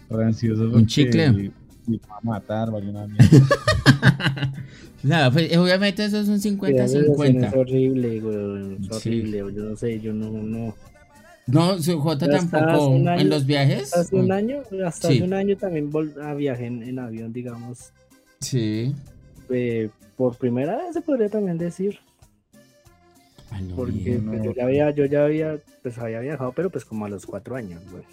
Re ansioso Un chicle. Iba a matar, vale una mierda. Nada, pues obviamente eso es un 50-50. Es horrible, güey. Es horrible. Yo no sé, yo no. No, no su J tampoco. ¿En los viajes? Hace un año, hasta hace un año también a viaje en, avión, digamos. Sí. Eh, por primera vez se podría también decir. Porque pues, yo ya había, yo ya había, pues había viajado, pero pues como a los cuatro años, güey.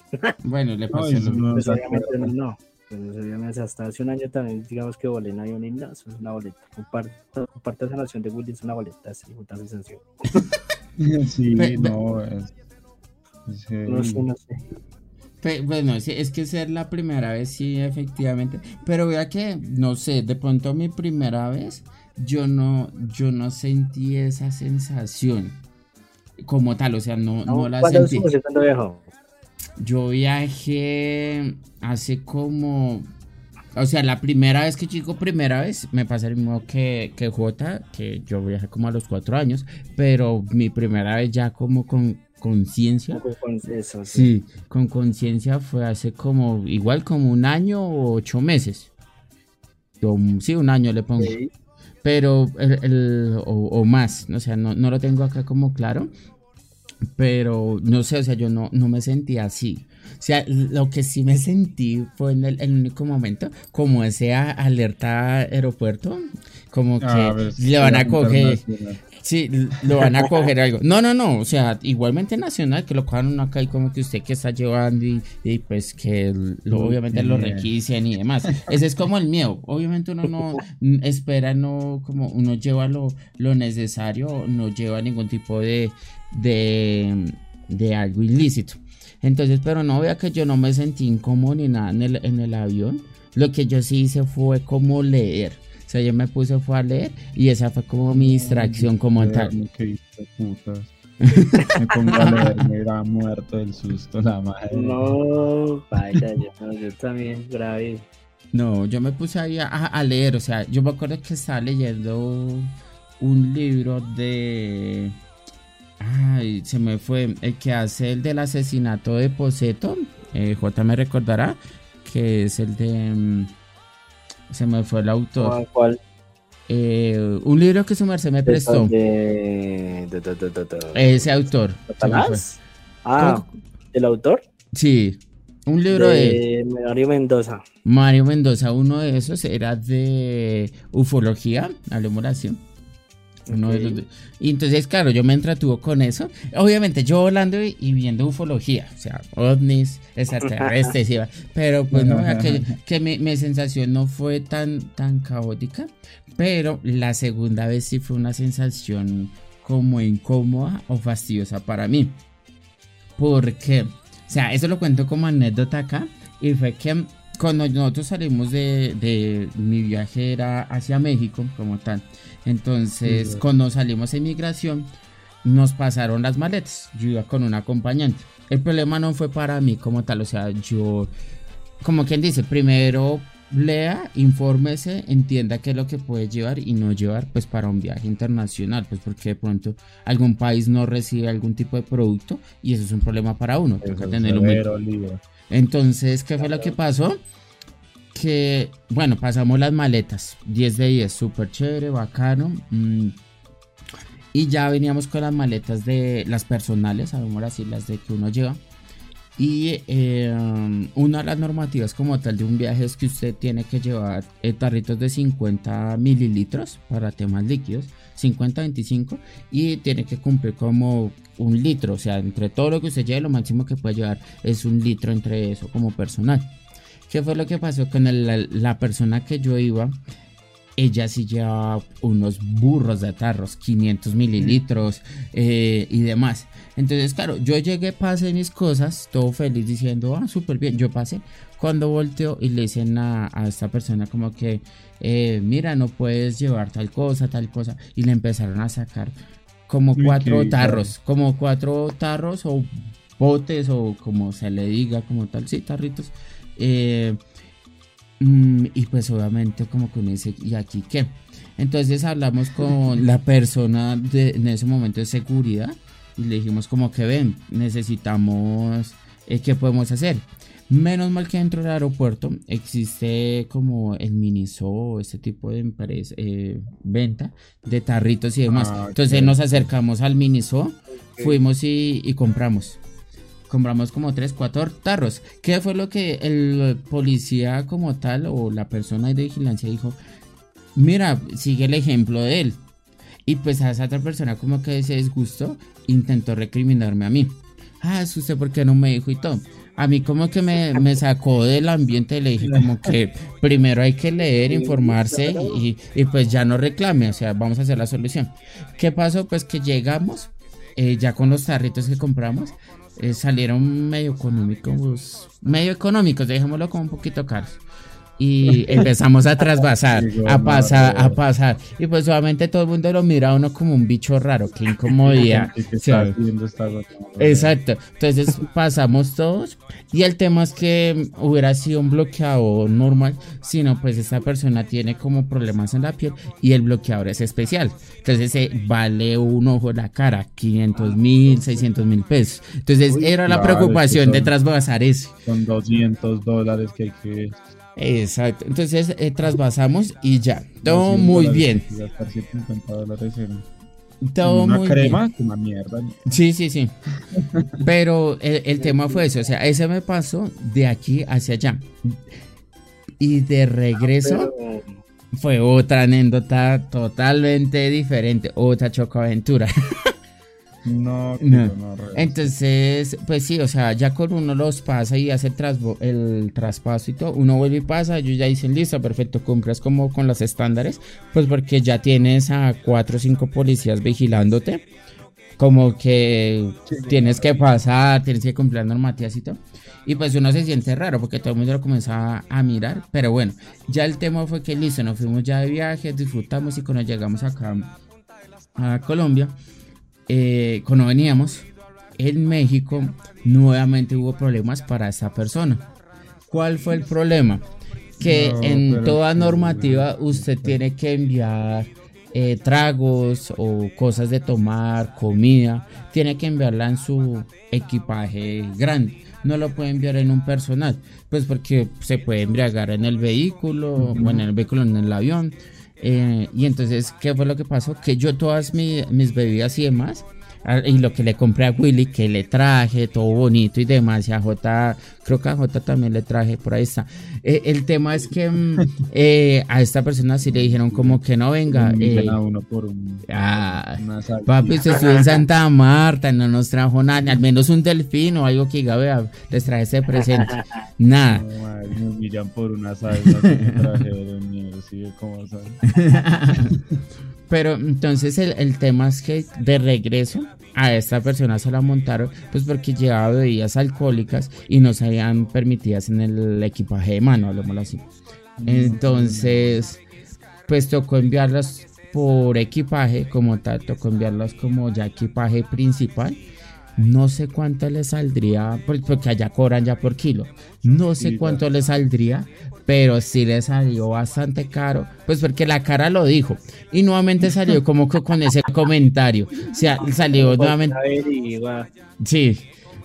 Bueno, le pasó no, pues, obviamente no, no. hasta hace un año también, digamos que volé en avión y no, es una boleta. Comparto, comparto esa noción de Willy, es una boleta, sí, una sensación. sí, no, es, no sé, no sé. bueno, es que ser la primera vez, sí, efectivamente. Pero vea que, no sé, de pronto mi primera vez, yo no, yo no sentí esa sensación como tal, o sea, no, no, la sentí. Yo viajé hace como. O sea, la primera vez que chico, primera vez, me pasa el mismo que, que J, que yo viajé como a los cuatro años, pero mi primera vez ya como con conciencia. Con sí. con conciencia fue hace como, igual como un año o ocho meses. sí, un año le pongo. Pero, el, o, más, o sea, no, no lo tengo acá como claro, pero no sé, o sea, yo no, no me sentí así. O sea, lo que sí me sentí fue en el, único momento, como ese alerta aeropuerto, como que ah, le van a coger. Sí, lo van a coger algo. No, no, no, o sea, igualmente nacional, que lo cojan uno acá y como que usted que está llevando y, pues que obviamente lo requisen y demás. Ese es como el miedo. Obviamente uno no espera, no, como uno lleva lo, lo necesario, no lleva ningún tipo de, de, de algo ilícito. Entonces, pero no vea que yo no me sentí incómodo ni nada en el, en el avión. Lo que yo sí hice fue como leer. O sea, yo me puse fue a leer y esa fue como mi distracción como tal. me pongo a leer, me era muerto del susto la madre. No, vaya, yo, yo también grave. No, yo me puse ahí a, a, leer, o sea, yo me acuerdo que estaba leyendo un libro de Ay, se me fue. El que hace el del asesinato de Poseto. Eh, J me recordará. Que es el de. Mm, se me fue el autor. ¿Cuál? Eh, un libro que su merced me prestó. Ese autor. Ah, ¿el autor? Sí. Un libro de, de, Mario Mendoza. Mario Mendoza, uno de esos era de ufología, hablemos así. Y entonces, claro, yo me entretuvo con eso. Obviamente, yo volando y, viendo ufología, o sea, ovnis, extraterrestres, pero pues no, que, que mi, mi, sensación no fue tan, tan caótica. Pero la segunda vez sí fue una sensación como incómoda o fastidiosa para mí. Porque, o sea, eso lo cuento como anécdota acá. Y fue que cuando nosotros salimos de, de mi viaje era hacia México como tal. Entonces, cuando salimos en migración, nos pasaron las maletas. Yo iba con un acompañante. El problema no fue para mí como tal, o sea, yo, como quien dice, primero lea, infórmese, entienda qué es lo que puede llevar y no llevar, pues para un viaje internacional, pues porque de pronto algún país no recibe algún tipo de producto y eso es un problema para uno. Entonces, ¿qué fue lo que pasó? Que, bueno, pasamos las maletas, 10 de 10, súper chévere, bacano. Mm, y ya veníamos con las maletas de las personales, sabemos así, las de que uno lleva. Y eh, una de las normativas como tal de un viaje es que usted tiene que llevar eh, tarritos de 50 mililitros para temas líquidos, 50-25, y tiene que cumplir como un litro, o sea, entre todo lo que usted lleve, lo máximo que puede llevar es un litro entre eso como personal. ¿Qué fue lo que pasó con la, persona que yo iba? Ella sí llevaba unos burros de tarros, 500 mililitros eh, y demás. Entonces, claro, yo llegué, pasé mis cosas, todo feliz diciendo, ah, súper bien, yo pasé. Cuando volteo y le dicen a, esta persona como que, eh, mira, no puedes llevar tal cosa, tal cosa. Y le empezaron a sacar como cuatro tarros, como cuatro tarros o botes o como se le diga, como tal, sí, tarritos eh, mm, y pues obviamente como que me dice, ¿y aquí qué? Entonces hablamos con la persona de, en ese momento de seguridad y le dijimos como que ven, necesitamos, eh, ¿qué podemos hacer? Menos mal que dentro del aeropuerto existe como el Miniso, este tipo de empresa, eh, venta de tarritos y demás. Ah, Entonces nos acercamos al Miniso, fuimos y, y compramos compramos como 3, 4 tarros. ¿Qué fue lo que el policía como tal o la persona de vigilancia dijo? Mira, sigue el ejemplo de él. Y pues a esa otra persona como que se disgustó, intentó recriminarme a mí. Ah, usted porque no me dijo y todo. a mí como que me, me sacó del ambiente y le dije como que primero hay que leer, informarse y, y pues ya no reclame, o sea, vamos a hacer la solución. ¿Qué pasó? Pues que llegamos eh, ya con los tarritos que compramos, eh, salieron medio económicos, medio económicos, dejémoslo como un poquito caros y empezamos a trasvasar, a pasar, a pasar. Y pues obviamente todo el mundo lo mira a uno como un bicho raro, qué incomodidad. Exacto. Entonces pasamos todos y el tema es que hubiera sido un bloqueado normal, sino pues esta persona tiene como problemas en la piel y el bloqueador es especial. Entonces eh, vale un ojo la cara, 500 mil, 600 mil pesos. Entonces era la preocupación de trasvasar ese. Son 200 dólares que hay que Exacto. Entonces eh, trasvasamos y ya. Todo muy bien. Todo una muy crema, bien. Una mierda. Sí, sí, sí. Pero el, tema fue eso. O sea, ese me pasó de aquí hacia allá. Y de regreso fue otra anécdota totalmente diferente. Otra chocoaventura. No, no. no Entonces, pues sí, o sea, ya con uno los pasa y hace el, el traspaso y todo, uno vuelve y pasa, ellos ya dicen, listo, perfecto, compras como con los estándares, pues porque ya tienes a cuatro o cinco policías vigilándote, como que tienes que pasar, tienes que cumplir normativas y todo. Y pues uno se siente raro porque todo el mundo lo comienza a, mirar. Pero bueno, ya el tema fue que listo, nos fuimos ya de viaje, disfrutamos y cuando llegamos acá a Colombia, eh, cuando veníamos en México, nuevamente hubo problemas para esa persona. ¿Cuál fue el problema? Que en toda normativa usted tiene que enviar eh, tragos o cosas de tomar, comida, tiene que enviarla en su equipaje grande. No lo puede enviar en un personal, pues porque se puede embriagar en el vehículo, o en el vehículo, en el avión, eh, y entonces, ¿qué fue lo que pasó? Que yo todas mis bebidas y demás, y lo que le compré a Willy, que le traje, todo bonito y demás, y a J, creo que a J también le traje, por ahí está. Eh, el tema es que mm, eh, a esta persona sí le dijeron como que no venga. Eh, uno por un, ah, papi, usted estuvo en Santa Marta, no nos trajo nada, al menos un delfín o algo que diga, vea, les traje ese presente. Nada. me miran por una salsa que traje Pero entonces el, tema es que de regreso a esta persona se la montaron pues porque llevaba bebidas alcohólicas y no se habían permitidas en el equipaje de mano, hablemoslo así. Entonces, pues tocó enviarlas por equipaje como tal, tocó enviarlas como ya equipaje principal no sé cuánto le saldría, porque allá cobran ya por kilo. No sé cuánto le saldría, pero sí le salió bastante caro, pues porque la cara lo dijo. Y nuevamente salió como que con ese comentario. O sea, salió nuevamente. Sí.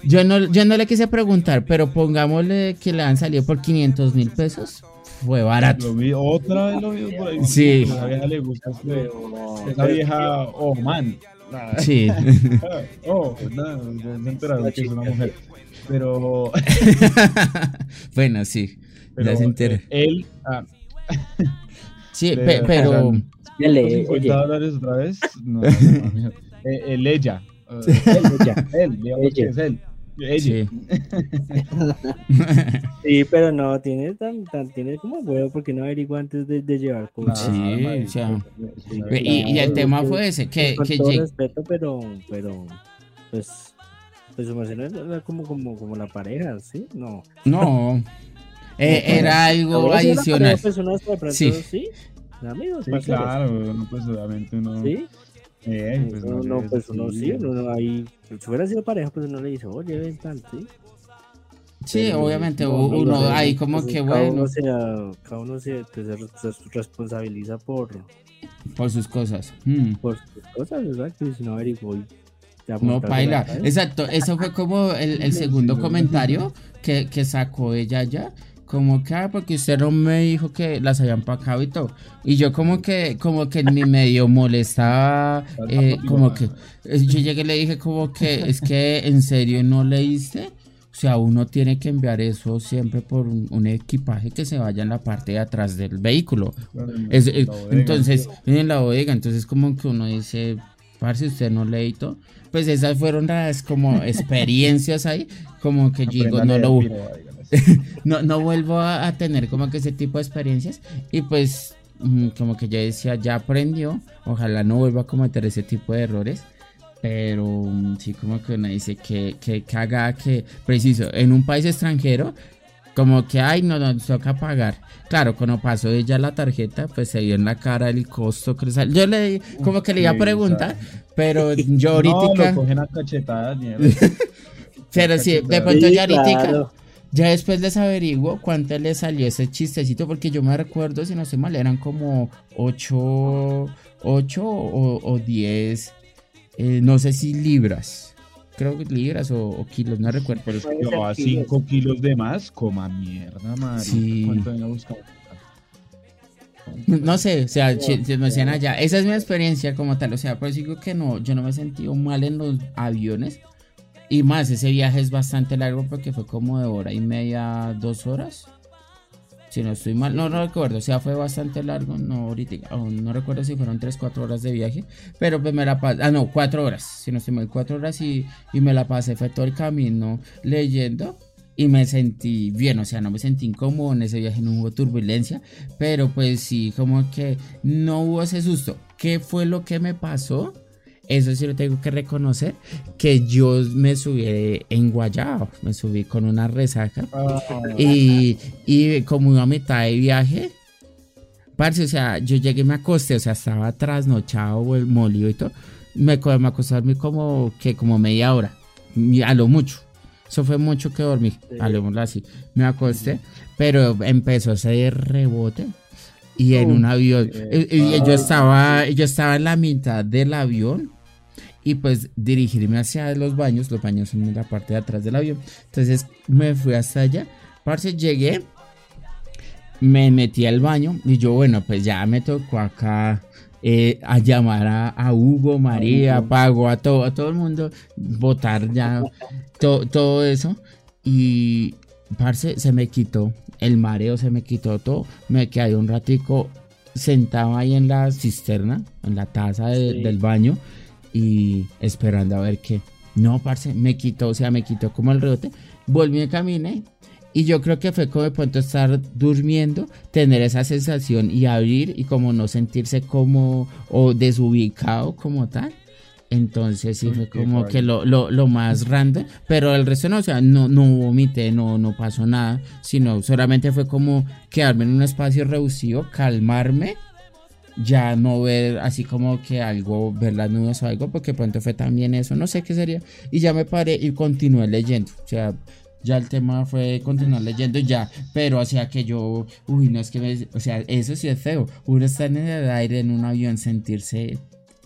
Yo no, yo no le quise preguntar, pero pongámosle que le han salido por 500 mil pesos. Fue barato. otra vez lo vi por ahí. Sí. Esa vieja le gusta. Esa vieja, oh man. Sí. oh, nada, se enteraron que es una mujer. Pero. bueno, sí. ya se entera. Eh, él. Ah, sí, pe pero. Dale, 50 dólares otra vez. No, no, no, él, ella. Él, ella. Él, digamos ella. que es él. Sí. sí, pero no, tiene tan, tan tiene como huevo porque no averigua antes de, de llevar cosas. Sí, o sea. y, y, el tema fue ese, que, con que todo respeto, pero, pero, pues, pues era como, como, como la pareja, ¿sí? No. No. eh, era algo adicional. Personas, sí. sí. Amigos, sí, claro, no, pues obviamente uno. Sí. Eh, pues no, no, pues uno sí, uno ahí, si hubiera sido pareja, pues uno le dice, oye, ven tal, sí. Sí, obviamente uno ahí como que bueno. cada uno se, responsabiliza por... Por sus cosas. Mm. Por sus cosas, exacto, y si no averiguó no, paila. Exacto, eso fue como el, el segundo comentario que, que sacó ella ya como que, ah, porque usted no me dijo que las habían pacado y todo. Y yo como que, como que en mi medio molestaba, eh, como que, eh, yo llegué y le dije como que, es que en serio no leíste. O sea, uno tiene que enviar eso siempre por un, equipaje que se vaya en la parte de atrás del vehículo. Es, entonces, en la bodega, entonces como que uno dice, si usted no lee todo. Pues esas fueron las como experiencias ahí, como que yo digo, no lo no, no vuelvo a, tener como que ese tipo de experiencias. Y pues mm, como que yo decía, ya aprendió, ojalá no vuelva a cometer ese tipo de errores. Pero mm, sí, como que uno dice que, que caga que, preciso, en un país extranjero, como que, ay, no, nos toca pagar. Claro, cuando pasó ella la tarjeta, pues se dio en la cara el costo que Yo le como que le iba a preguntar, pero yo ahorita. No, lo cachetadas, Pero sí, de pronto ya ahorita. Ya después les averiguo cuánto le salió ese chistecito, porque yo me recuerdo, si no sé mal, eran como 8, 8 o, 10, eh, no sé si libras. Creo que libras o, kilos, no recuerdo. Pero es que llevaba 5 kilos de más, coma mierda, madre. Sí. ¿Cuánto había buscado? No sé, o sea, si, me decían allá, esa es mi experiencia como tal, o sea, pues digo que no, yo no me he sentido mal en los aviones, y más, ese viaje es bastante largo porque fue como de hora y media, dos horas. Si no estoy mal, no, no recuerdo, o sea, fue bastante largo, no ahorita, no recuerdo si fueron tres, cuatro horas de viaje, pero pues me la pasé, ah, no, cuatro horas, si no estoy mal, cuatro horas y, y me la pasé, fue todo el camino leyendo y me sentí bien, o sea, no me sentí incómodo en ese viaje, no hubo turbulencia, pero pues sí, como que no hubo ese susto. ¿Qué fue lo que me pasó? Eso sí lo tengo que reconocer, que yo me subí en Guayao, me subí con una resaca ah. y, y como a mitad de viaje, parce, o sea, yo llegué y me acosté, o sea, estaba trasnochado, el molido y todo, me, me acosté como, que como media hora, a lo mucho. Eso fue mucho que dormí, a lo así. Me acosté, pero empezó a hacer rebote y en un avión. Y, yo estaba, yo estaba en la mitad del avión y pues dirigirme hacia los baños. Los baños son en la parte de atrás del avión. Entonces me fui hasta allá. Parce, llegué, me metí al baño y yo, bueno, pues ya me tocó acá eh, a llamar a, Hugo, María, a Pago, a todo, a todo el mundo, votar ya todo eso. Y, parce, se me quitó el mareo, se me quitó todo. Me quedé un ratico sentado ahí en la cisterna, en la taza del baño y esperando a ver qué. No, parce, me quitó, o sea, me quitó como el rebote. Volví a caminar y yo creo que fue como de pronto estar durmiendo, tener esa sensación y abrir y como no sentirse como o desubicado como tal. Entonces sí fue como que lo, lo, lo, más random, pero el resto no, o sea, no, no vomité, no, no pasó nada, sino solamente fue como quedarme en un espacio reducido, calmarme ya no ver así como que algo, ver las nubes o algo, porque pronto fue también eso, no sé qué sería. Y ya me paré y continué leyendo. O sea, ya el tema fue continuar leyendo ya, pero o sea que yo, uy, no es que me, o sea, eso sí es feo. Uno está en el aire en un avión, sentirse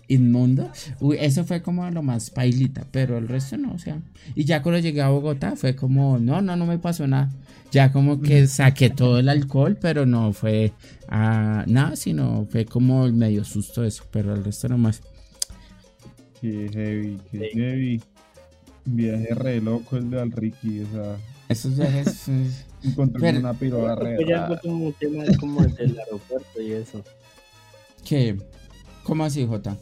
inmundo. Uy, eso fue como lo más pailita, pero el resto no, o sea. Y ya cuando llegué a Bogotá fue como, no, no, no me pasó nada. Ya como que saqué todo el alcohol, pero no fue a nada, sino fue como el medio susto eso, pero el resto nomás. Qué heavy, qué heavy. Viaje re loco el de al Ricky, o sea. Esos viajes. Encontré una pirola re. Ya fue como un tema como el del aeropuerto y eso. ¿Qué? ¿Cómo así, Jota?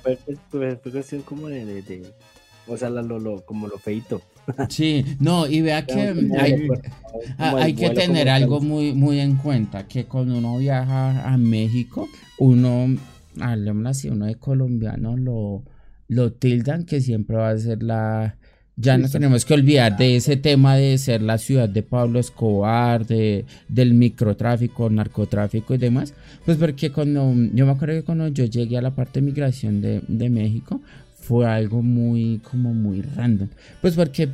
Fue, cuestión como de, de, o sea, lo, lo, como lo feito. Sí, no, y vea que hay, hay que tener algo muy, muy en cuenta, que cuando uno viaja a México, uno, así, uno de colombiano lo, lo tildan que siempre va a ser la... Ya nos tenemos que olvidar de ese tema de ser la ciudad de Pablo Escobar, de, del microtráfico, narcotráfico y demás. Pues porque cuando, yo me acuerdo que cuando yo llegué a la parte de migración de, de México, fue algo muy, como muy random. Pues porque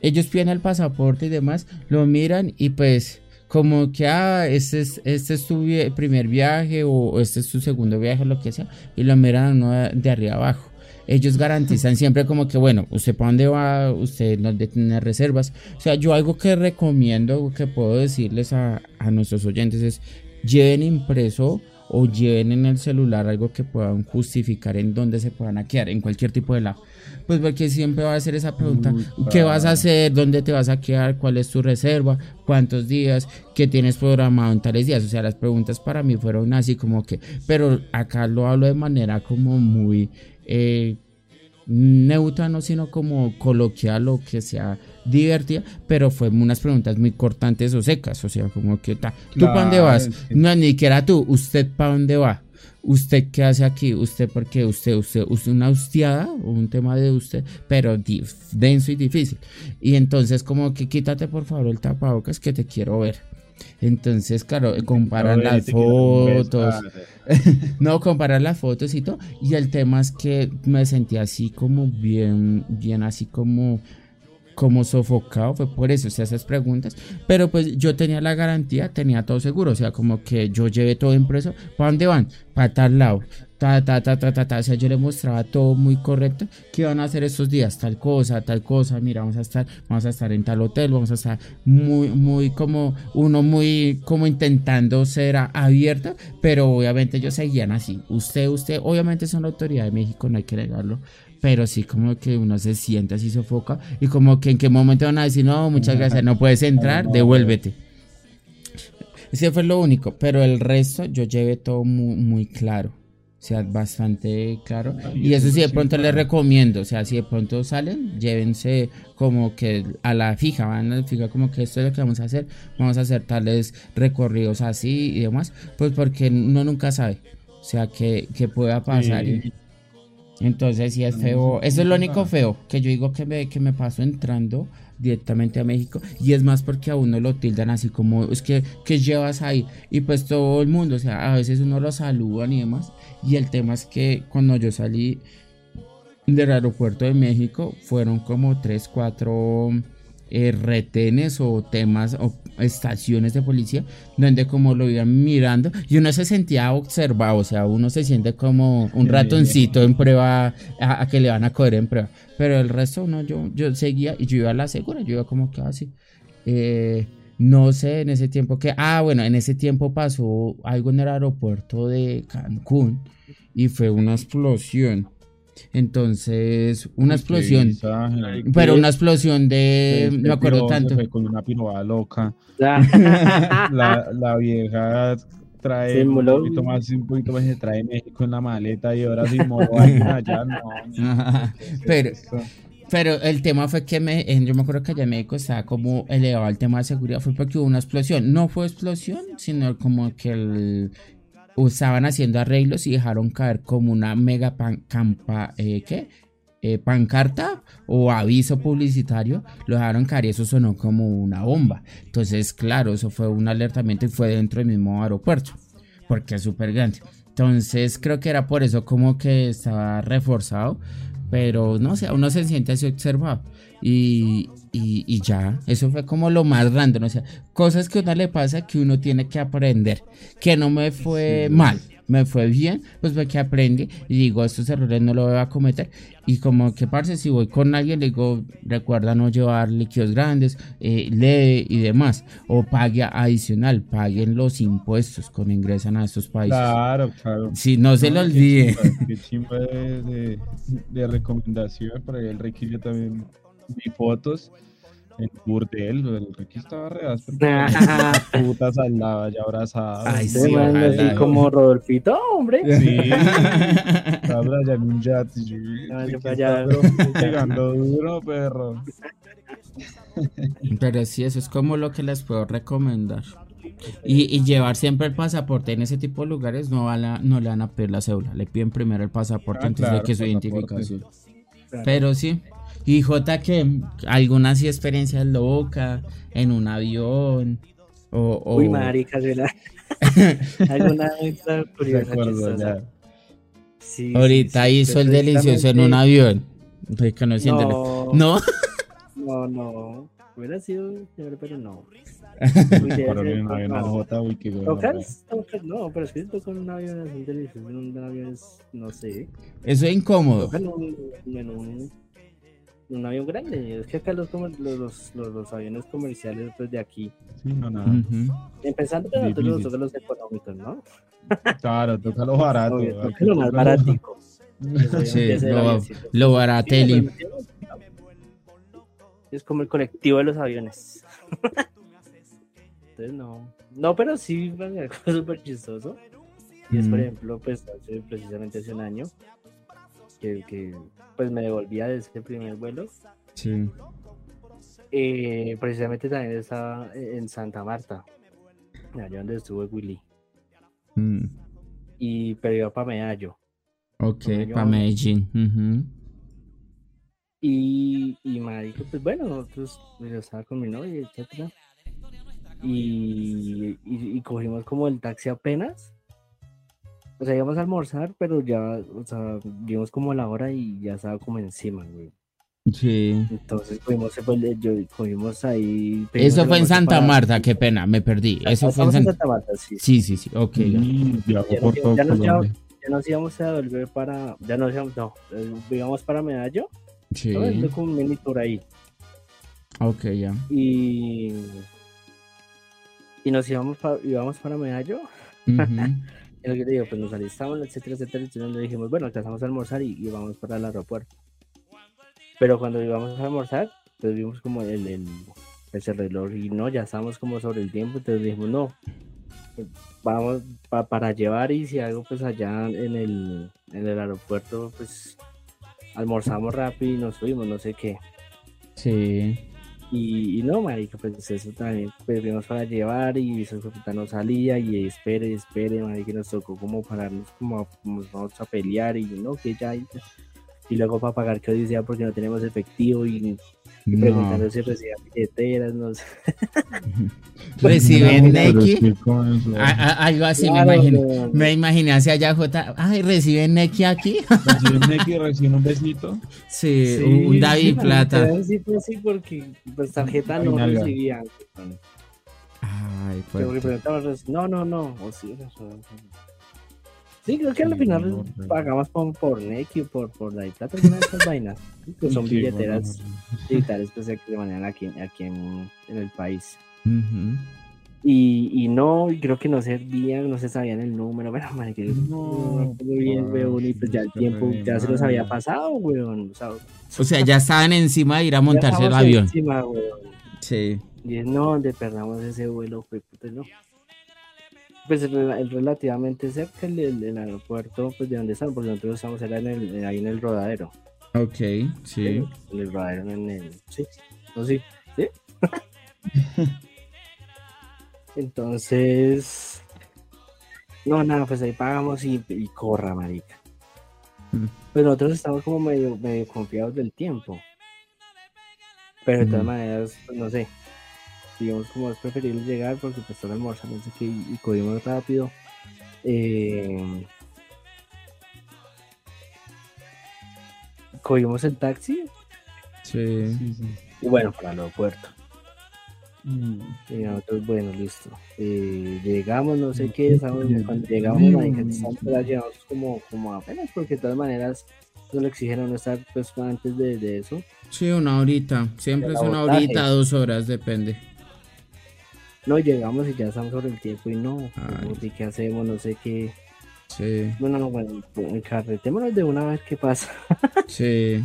ellos piden el pasaporte y demás, lo miran y pues como que, ah, este es, este es tu primer viaje o este es tu segundo viaje, lo que sea, y lo miran de arriba abajo. Ellos garantizan siempre como que, bueno, usted para dónde va, usted no debe tener reservas. O sea, yo algo que recomiendo, que puedo decirles a, a nuestros oyentes es, lleven impreso o lleven en el celular algo que puedan justificar en dónde se puedan quedar, en cualquier tipo de lado. Pues porque siempre va a ser esa pregunta, ¿qué vas a hacer? ¿Dónde te vas a quedar? ¿Cuál es tu reserva? ¿Cuántos días? ¿Qué tienes programado en tales días? O sea, las preguntas para mí fueron así como que, pero acá lo hablo de manera como muy eh, neutra, no sino como coloquial o que sea divertida, pero fue unas preguntas muy cortantes o secas, o sea, como que, ta, ¿tú para dónde vas? No, ni siquiera tú, ¿usted para dónde va? ¿Usted qué hace aquí? ¿Usted por qué? ¿Usted, usted, usted una hostiada o un tema de usted? Pero denso y difícil. Y entonces como que quítate por favor el tapabocas que te quiero ver. Entonces, claro, comparar las fotos. no, comparar las fotos y todo. Y el tema es que me sentí así como bien, bien así como como sofocado, fue por eso, o sea, esas preguntas, pero pues yo tenía la garantía, tenía todo seguro, o sea, como que yo llevé todo impreso, ¿para dónde van? Para tal lado, ta, ta, ta, ta, ta, ta, o sea, yo le mostraba todo muy correcto, ¿qué van a hacer estos días? Tal cosa, tal cosa, mira, vamos a estar, vamos a estar en tal hotel, vamos a estar muy, muy como, uno muy como intentando ser abierto, pero obviamente ellos seguían así, usted, usted, obviamente son la autoridad de México, no hay que negarlo, pero sí como que uno se siente así sofoca. Y como que en qué momento van a decir, no, muchas gracias, no puedes entrar, devuélvete. Ese fue lo único, pero el resto yo llevé todo muy, muy claro. O sea, bastante claro. Y eso sí, de pronto les recomiendo. O sea, si de pronto salen, llévense como que a la fija, van a la fija como que esto es lo que vamos a hacer. Vamos a hacer tales recorridos así y demás. Pues porque uno nunca sabe. O sea, que, que pueda pasar. Y, entonces sí es feo. Eso es lo único feo que yo digo que me, que me paso entrando directamente a México. Y es más porque a uno lo tildan así como, es que, ¿qué llevas ahí? Y pues todo el mundo, o sea, a veces uno lo saluda y demás. Y el tema es que cuando yo salí del aeropuerto de México, fueron como 3, 4 eh, retenes o temas o estaciones de policía donde como lo iban mirando y uno se sentía observado, o sea, uno se siente como un ratoncito en prueba a, que le van a coger en prueba, pero el resto no, yo, yo seguía y yo iba a la segura, yo iba como que así. Eh, no sé en ese tiempo que, ah, bueno, en ese tiempo pasó algo en el aeropuerto de Cancún y fue una explosión. Entonces, una explosión. pero una explosión de. me acuerdo tanto. con una piroba loca. la, la, vieja trae un poquito más, un poquito más se trae México en la maleta y ahora sí allá, no. pero, pero el tema fue que me, yo me acuerdo que allá en México estaba como elevado el tema de seguridad, fue porque hubo una explosión. No fue explosión, sino como que el, estaban haciendo arreglos y dejaron caer como una mega pan, campa, eh, ¿qué? Eh, pancarta o aviso publicitario, lo dejaron caer y eso sonó como una bomba. Entonces, claro, eso fue un alertamiento y fue dentro del mismo aeropuerto, porque es súper grande. Entonces, creo que era por eso como que estaba reforzado, pero no sé, uno se siente así observado. Y, y, ya, eso fue como lo más random, o sea, cosas que a uno le pasa que uno tiene que aprender, que no me fue mal, me fue bien, pues fue que aprendí y digo, estos errores no los voy a cometer. Y como que, parce, si voy con alguien, le digo, recuerda no llevar líquidos grandes, eh, lee y demás, o pague adicional, paguen los impuestos cuando ingresan a estos países. Claro, claro. Si no, se lo olvide. Qué chimba, de, de, recomendación, para el yo también vi fotos el burdel, el Ricky estaba re putas al lado, ya abrazadas. Ay, sí, así como Rodolfito, hombre. Sí, estaba ya en un yate. Llegando duro, perro. Pero sí, eso es como lo que les puedo recomendar. Y, y, llevar siempre el pasaporte en ese tipo de lugares no, va la, no le van a pedir la cédula, le piden primero el pasaporte ah, antes de que su identificación. Pero sí, y J, que alguna así experiencia loca en un avión o... o... Uy, marica, alguna curiosa Sí, Ahorita hizo el delicioso en un avión. Reconociéndolo. No. ¿No? No, no. Hubiera sido chévere, pero no. No, pero es que tocar un avión así delicioso en un avión es, no sé. Eso es incómodo. En un, en un, un avión grande. Es que acá los, los, los, aviones comerciales pues, de aquí. Sí, no, nada. Empezando que nosotros los económicos, ¿no? Claro, toca lo barato. toca lo más barático. sí, lo, lo barateli. Es como el colectivo de los aviones. Entonces, no. No, pero sí, algo súper chistoso. Y es, por ejemplo, pues hace, precisamente hace un año, que, pues me devolvía de ese primer vuelo. Sí. Eh, precisamente también estaba en Santa Marta, allá donde estuvo Willy. Mm. Y pero iba para Medallo. Ok, para Medellín. Y, y marica, pues bueno, nosotros, pues, yo estaba con mi novia, etcétera. Y, y, y cogimos como el taxi apenas. O sea, íbamos a almorzar, pero ya, o sea, vimos como la hora y ya estaba como encima, güey. Sí. Entonces cogimos, pues, yo, cogimos ahí. Eso fue en Santa para- Marta, qué pena, me perdí. Eso fue en Santa Santa Marta, sí. Sí, sí, sí, ok. ya. Por nos- todo ya nos Colombia. Ya nos íbamos a volver para. Ya nos íbamos, no, eh, íbamos para Medallo. Sí, ¿no? Fue como un mini tour ahí. ok, ya. Y. Y nos íbamos, pa- íbamos para Medallo. Ujú. Y lo que pues nos alistamos, etcétera, etcétera. Le dijimos, bueno, alcanzamos a almorzar y, y vamos para el aeropuerto. Pero cuando íbamos a almorzar, pues vimos como el, el, ese reloj y no, ya estábamos como sobre el tiempo. Entonces dijimos, no, vamos pa- para llevar y si algo, pues allá en el, en el aeropuerto, pues almorzamos rápido y nos fuimos, no sé qué. Sí. Y, y no, marica, pues eso también, vimos para llevar y eso puta no salía y espere, espere, marica, nos tocó como pararnos como, como vamos a pelear y no, que ya, y, luego para pagar que odisea porque no tenemos efectivo y, y No. preguntando si recibían billeteras, no sé. ¿Reciben Pero es Neki? eso- Algo así Claro, me imaginé. Me imaginé hacia allá, J. Ay, ¿reciben Neki aquí? Recibe Neki, recibe un besito. Sí, Sí, un David sí, Plata. Sí, pues sí, porque pues tarjeta Ay, no. Ay, porque fuerte. preguntamos, no, no, no, o sí, eso- Sí, creo que al final pagamos por, por Neki o por, por la plata, alguna de esas vainas, que son Sí, billeteras bueno, digitales que se manejan aquí, aquí en, en el país. Y, y no, creo que no servían, no se sabían el número, bueno, man, que No, acuerdo bien, weón, y pues ya el tiempo ya se nos había pasado, weón, o sea, O sea, ya estaban encima de ir a montarse el avión. encima, weón. Sí. Y es, no, donde perdamos ese vuelo, fue no. Pues el relativamente cerca el, el- aeropuerto, pues de donde estamos, porque nosotros estamos era en el, ahí en el rodadero. Ok, sí. En el rodadero, en el. Sí, no, sí, sí. Entonces. No, nada, pues ahí pagamos y, y corra, marica. Mm. Pues nosotros estamos como medio, medio confiados del tiempo. Pero de todas maneras, pues no sé. Digamos como es preferible llegar porque pues toca almorzar, no sé qué, y, y cogimos rápido. Eh, cogimos el taxi Sí. Sí, sí. y bueno, para el aeropuerto. Mm. Y nosotros, bueno, listo. Eh, llegamos, no sé qué, estamos- Bien. cuando llegamos, la llevamos como, como apenas, porque de todas maneras no le exigen a uno estar pues antes de, de eso. Sí, una horita. Siempre es una horita, dos horas, depende. No, llegamos y ya estamos sobre el tiempo y no, sé qué hacemos, no sé qué. Sí, Bueno, no, bueno, pues, carretémonos de una vez qué pasa. sí.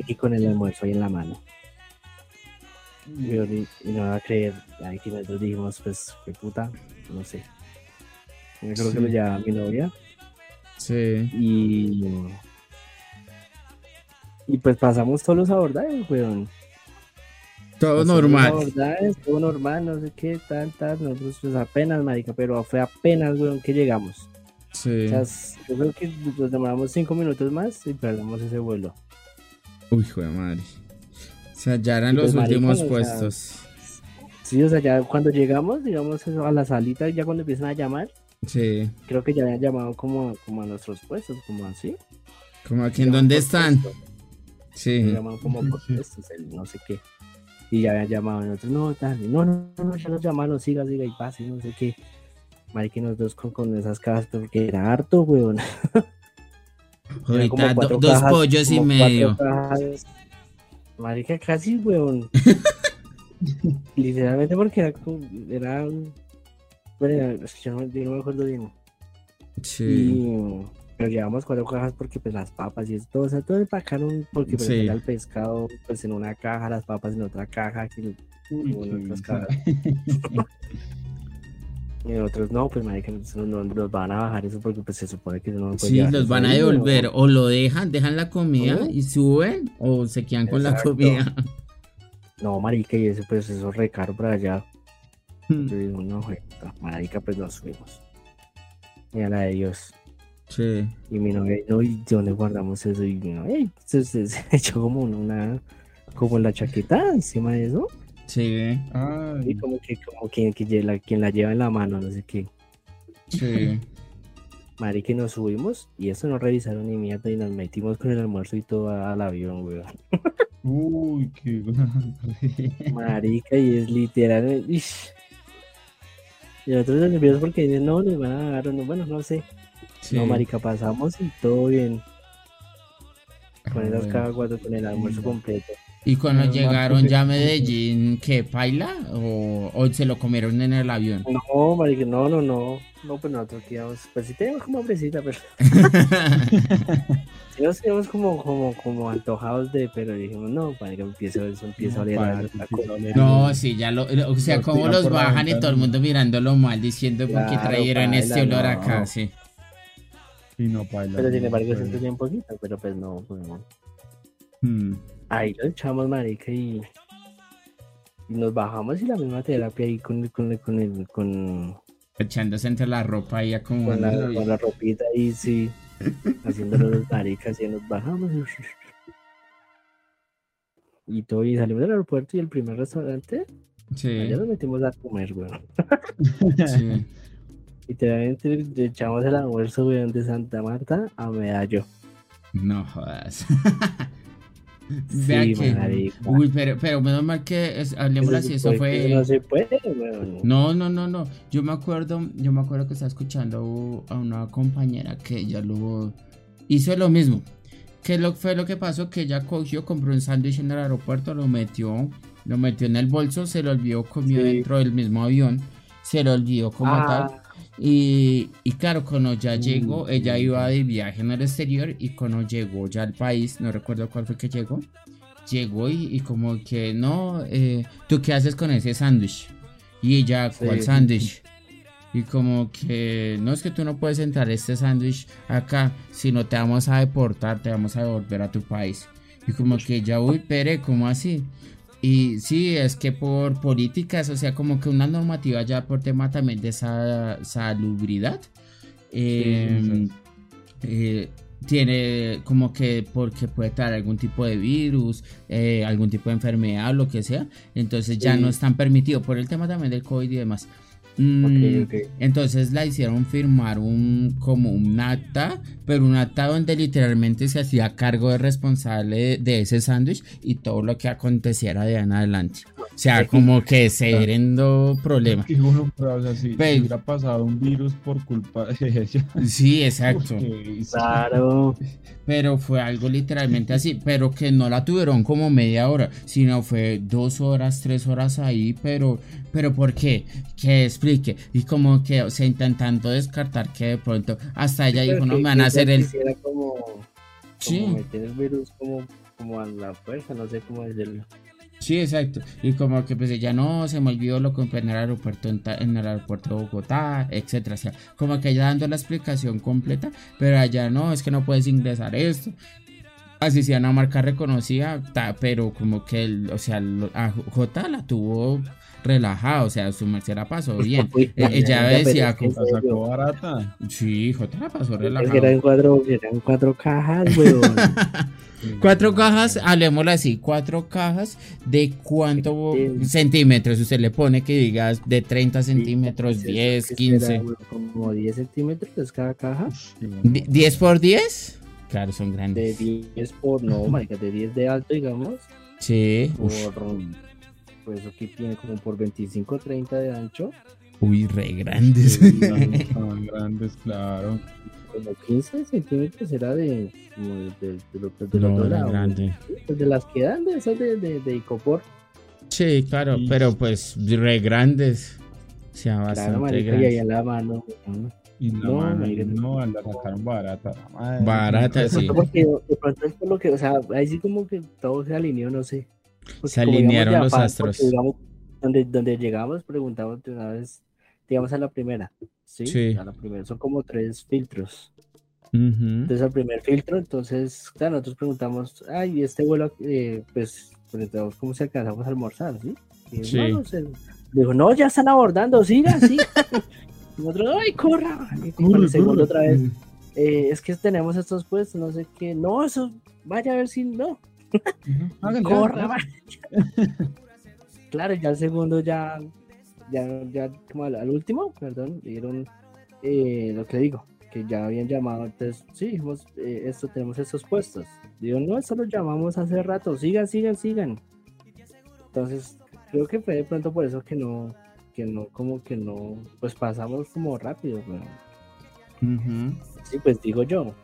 Aquí con el almuerzo ahí en la mano. Y, y- y no va a creer, ahí que nosotros dijimos, pues, qué puta, no sé. Yo creo Sí. que lo llevaba mi novia. Sí. Y. Y pues pasamos todos los abordajes, weón. Todo los normal. todo normal, no sé qué, tal, tal. Nosotros, pues apenas, marica, pero fue apenas, weón, que llegamos. Sí. O sea, s- yo creo que nos demoramos cinco minutos más y perdemos ese vuelo. Uy, joder, madre. O sea, ya eran Y pues, los marica, últimos o sea, puestos. Sí, o sea, ya cuando llegamos, digamos, eso, a la salita, ya cuando empiezan a llamar, Sí. creo que ya habían llamado como, como a nuestros puestos, como así. Como aquí en dónde están. puesto. Sí. llaman como por puestos, el no sé qué. Y ya habían llamado a nosotros, no, dale, no, no, no, ya nos llamaron, siga, siga y pase, no sé qué. Marica, nosotros con, con esas cajas, porque era harto, weón. Ahorita do- dos cajas, pollos y medio. cajas. Marica, casi, weón. Literalmente porque era como, era, un- bueno, no, yo no me acuerdo bien. Sí. Y, pero llevamos cuatro cajas porque pues las papas y eso, todo, o sea, todo empacaron porque pues, Sí. el pescado pues en una caja, las papas en otra caja, que qué otras cajas. Y otros no, pues marica, no, los van a bajar eso porque pues se supone que no Sí, los van a devolver, o lo dejan, dejan la comida y suben, o se quedan con la comida. No, marica, y ese pues eso es re caro para allá. Hmm. Yo digo, no, marica, pues nos subimos. Y a la de Dios. Sí. Y mi novia, no, ¿y dónde guardamos eso? Y no, se, se, se, echó como una, como la chaqueta encima de eso. Sí. Y como que, como quien, la, quien la lleva en la mano, no sé qué. Sí. Marica, nos subimos y eso no revisaron ni mierda y nos metimos con el almuerzo y todo al avión, weón. Uy, qué Marica, y es literal. Y nosotros nerviosos porque dicen, no, nos van a dar, no, bueno, no sé. No, marica, pasamos y todo bien. Con ah, esas cada cuatro, con el almuerzo completo. ¿Y cuando llegaron ya a Medellín, qué, paila? ¿O, ¿O, se lo comieron en el avión? No, marica, no, no, no. No, pues nosotros quedamos, pues sí tenemos como hambrecita, pero... sí nos quedamos como, como, como antojados de, pero dijimos, no, marica, empieza, eso empieza a oler a No, sí, ya lo, o sea, como los bajan y todo el mundo mirándolo mal, diciendo, ¿por qué trajeron este olor acá? Sí. Sí, no, paila. Pero sin embargo, se siente un poquito, pero pues no, pues no. Hmm. Ahí lo echamos, marica, y, y nos bajamos y la misma terapia ahí con, con, con el, con Echándose entre la ropa y como Con la, con la ropita ahí, sí. Haciéndolo los maricas y nos bajamos. Y todo, y salimos del aeropuerto y el primer restaurante. Sí. Allá nos metimos a comer, weón. Sí. Literalmente echamos el almuerzo, weón, de Santa Marta a Medallo. No jodas. que. Uy, pero, pero menos mal que hablemos así, eso fue. No se puede, No, no, no, no. Yo me acuerdo, yo me acuerdo que estaba escuchando a una compañera que ella luego hizo lo mismo. ¿Qué lo, fue lo que pasó? Que ella cogió, compró un sándwich en el aeropuerto, lo metió, lo metió en el bolso, se lo olvidó, comió dentro del mismo avión, se lo olvidó como ah. tal. Y, y, claro, cuando ya llegó, ella iba de viaje en el exterior y cuando llegó ya al país, no recuerdo cuál fue que llegó, llegó y, como que no, eh, ¿tú qué haces con ese sándwich? Y ella, ¿cuál sándwich? Y como que no es que tú no puedes entrar este sándwich acá, sino te vamos a deportar, te vamos a devolver a tu país. Y como que ya, uy, pere, ¿cómo así? Y sí, es que por políticas, o sea, como que una normativa ya por tema también de esa salubridad, em, eh, tiene como que porque puede traer algún tipo de virus, eh, algún tipo de enfermedad, lo que sea, entonces ya no están permitidos por el tema también del COVID y demás. Mm, entonces la hicieron firmar un como un acta, pero un acta donde literalmente se hacía cargo de responsable de, ese sándwich y todo lo que aconteciera de en adelante. O sea, como que se herendo problemas. si hubiera pasado un virus por culpa de ella. Sí, exacto. Claro. Pero fue algo literalmente así, pero que no la tuvieron como media hora, sino fue dos horas, tres horas ahí, pero, pero ¿por qué? Que explique. Y como que, o sea, intentando descartar que de pronto hasta ella dijo, no me van a hacer el... Como, sí. meter el virus como, como a la fuerza, no sé cómo decirlo. Sí, exacto. Y como que pues ella no se me olvidó lo compré en el aeropuerto en, el aeropuerto de Bogotá, etcétera. O sea, como que ella dando la explicación completa, pero allá no, es que no puedes ingresar esto. Así sea una marca reconocida, pero como que, el, o sea, a J la tuvo relajada, o sea, su merced la pasó bien. E, ella decía, como, sacó barata. Sí, J la pasó relajada. Eran cuatro, eran cuatro cajas, weón. Cuatro cajas, hablemoslo así, cuatro cajas de cuánto centímetros usted le pone que digas de 30 centímetros, 10, 15. Como 10 centímetros cada caja. ¿10 por 10? Claro, son grandes. De 10 por, no, marica, de 10 de alto, digamos. Sí. Por, pues aquí tiene como por 25, 30 de ancho. Uy, re grandes. son grandes, claro como 15 centímetros era de, como de, de, de, lo, de, grande. Pues de las que dan de esas de, de, Icopor. Sí, claro, pero pues re grandes. O sea, bastante claro, grandes. Y ahí a la mano. Y la no, mano, no, la sacaron barata. barata, sí. Porque de pronto es por lo que, o sea, ahí sí como que todo se alineó, no sé. Se alinearon los astros. donde, donde llegamos, preguntamos de una vez digamos a la primera, ¿sí? Sí. A la primera, son como tres filtros. Entonces al primer filtro, entonces, claro, nosotros preguntamos, ay, este vuelo, eh, pues, preguntamos cómo se alcanzamos a almorzar, ¿sí? Y Sí. no, no sé. Dijo, no, ya están abordando, siga, sí. nosotros, ay, corra. Y el segundo otra vez, "Eh, es que tenemos estos puestos, no sé qué. No, eso, vaya a ver si no. Corra, claro, ya el segundo ya, ya, ya, como al, al último, perdón, dieron eh, lo que digo, que ya habían llamado, entonces, sí, dijimos, eh, esto, tenemos estos puestos. Digo, no, eso lo llamamos hace rato, sigan, sigan, sigan. Entonces, creo que fue de pronto por eso que no, que no, como que no, pues pasamos como rápido, pero sí, pues digo yo.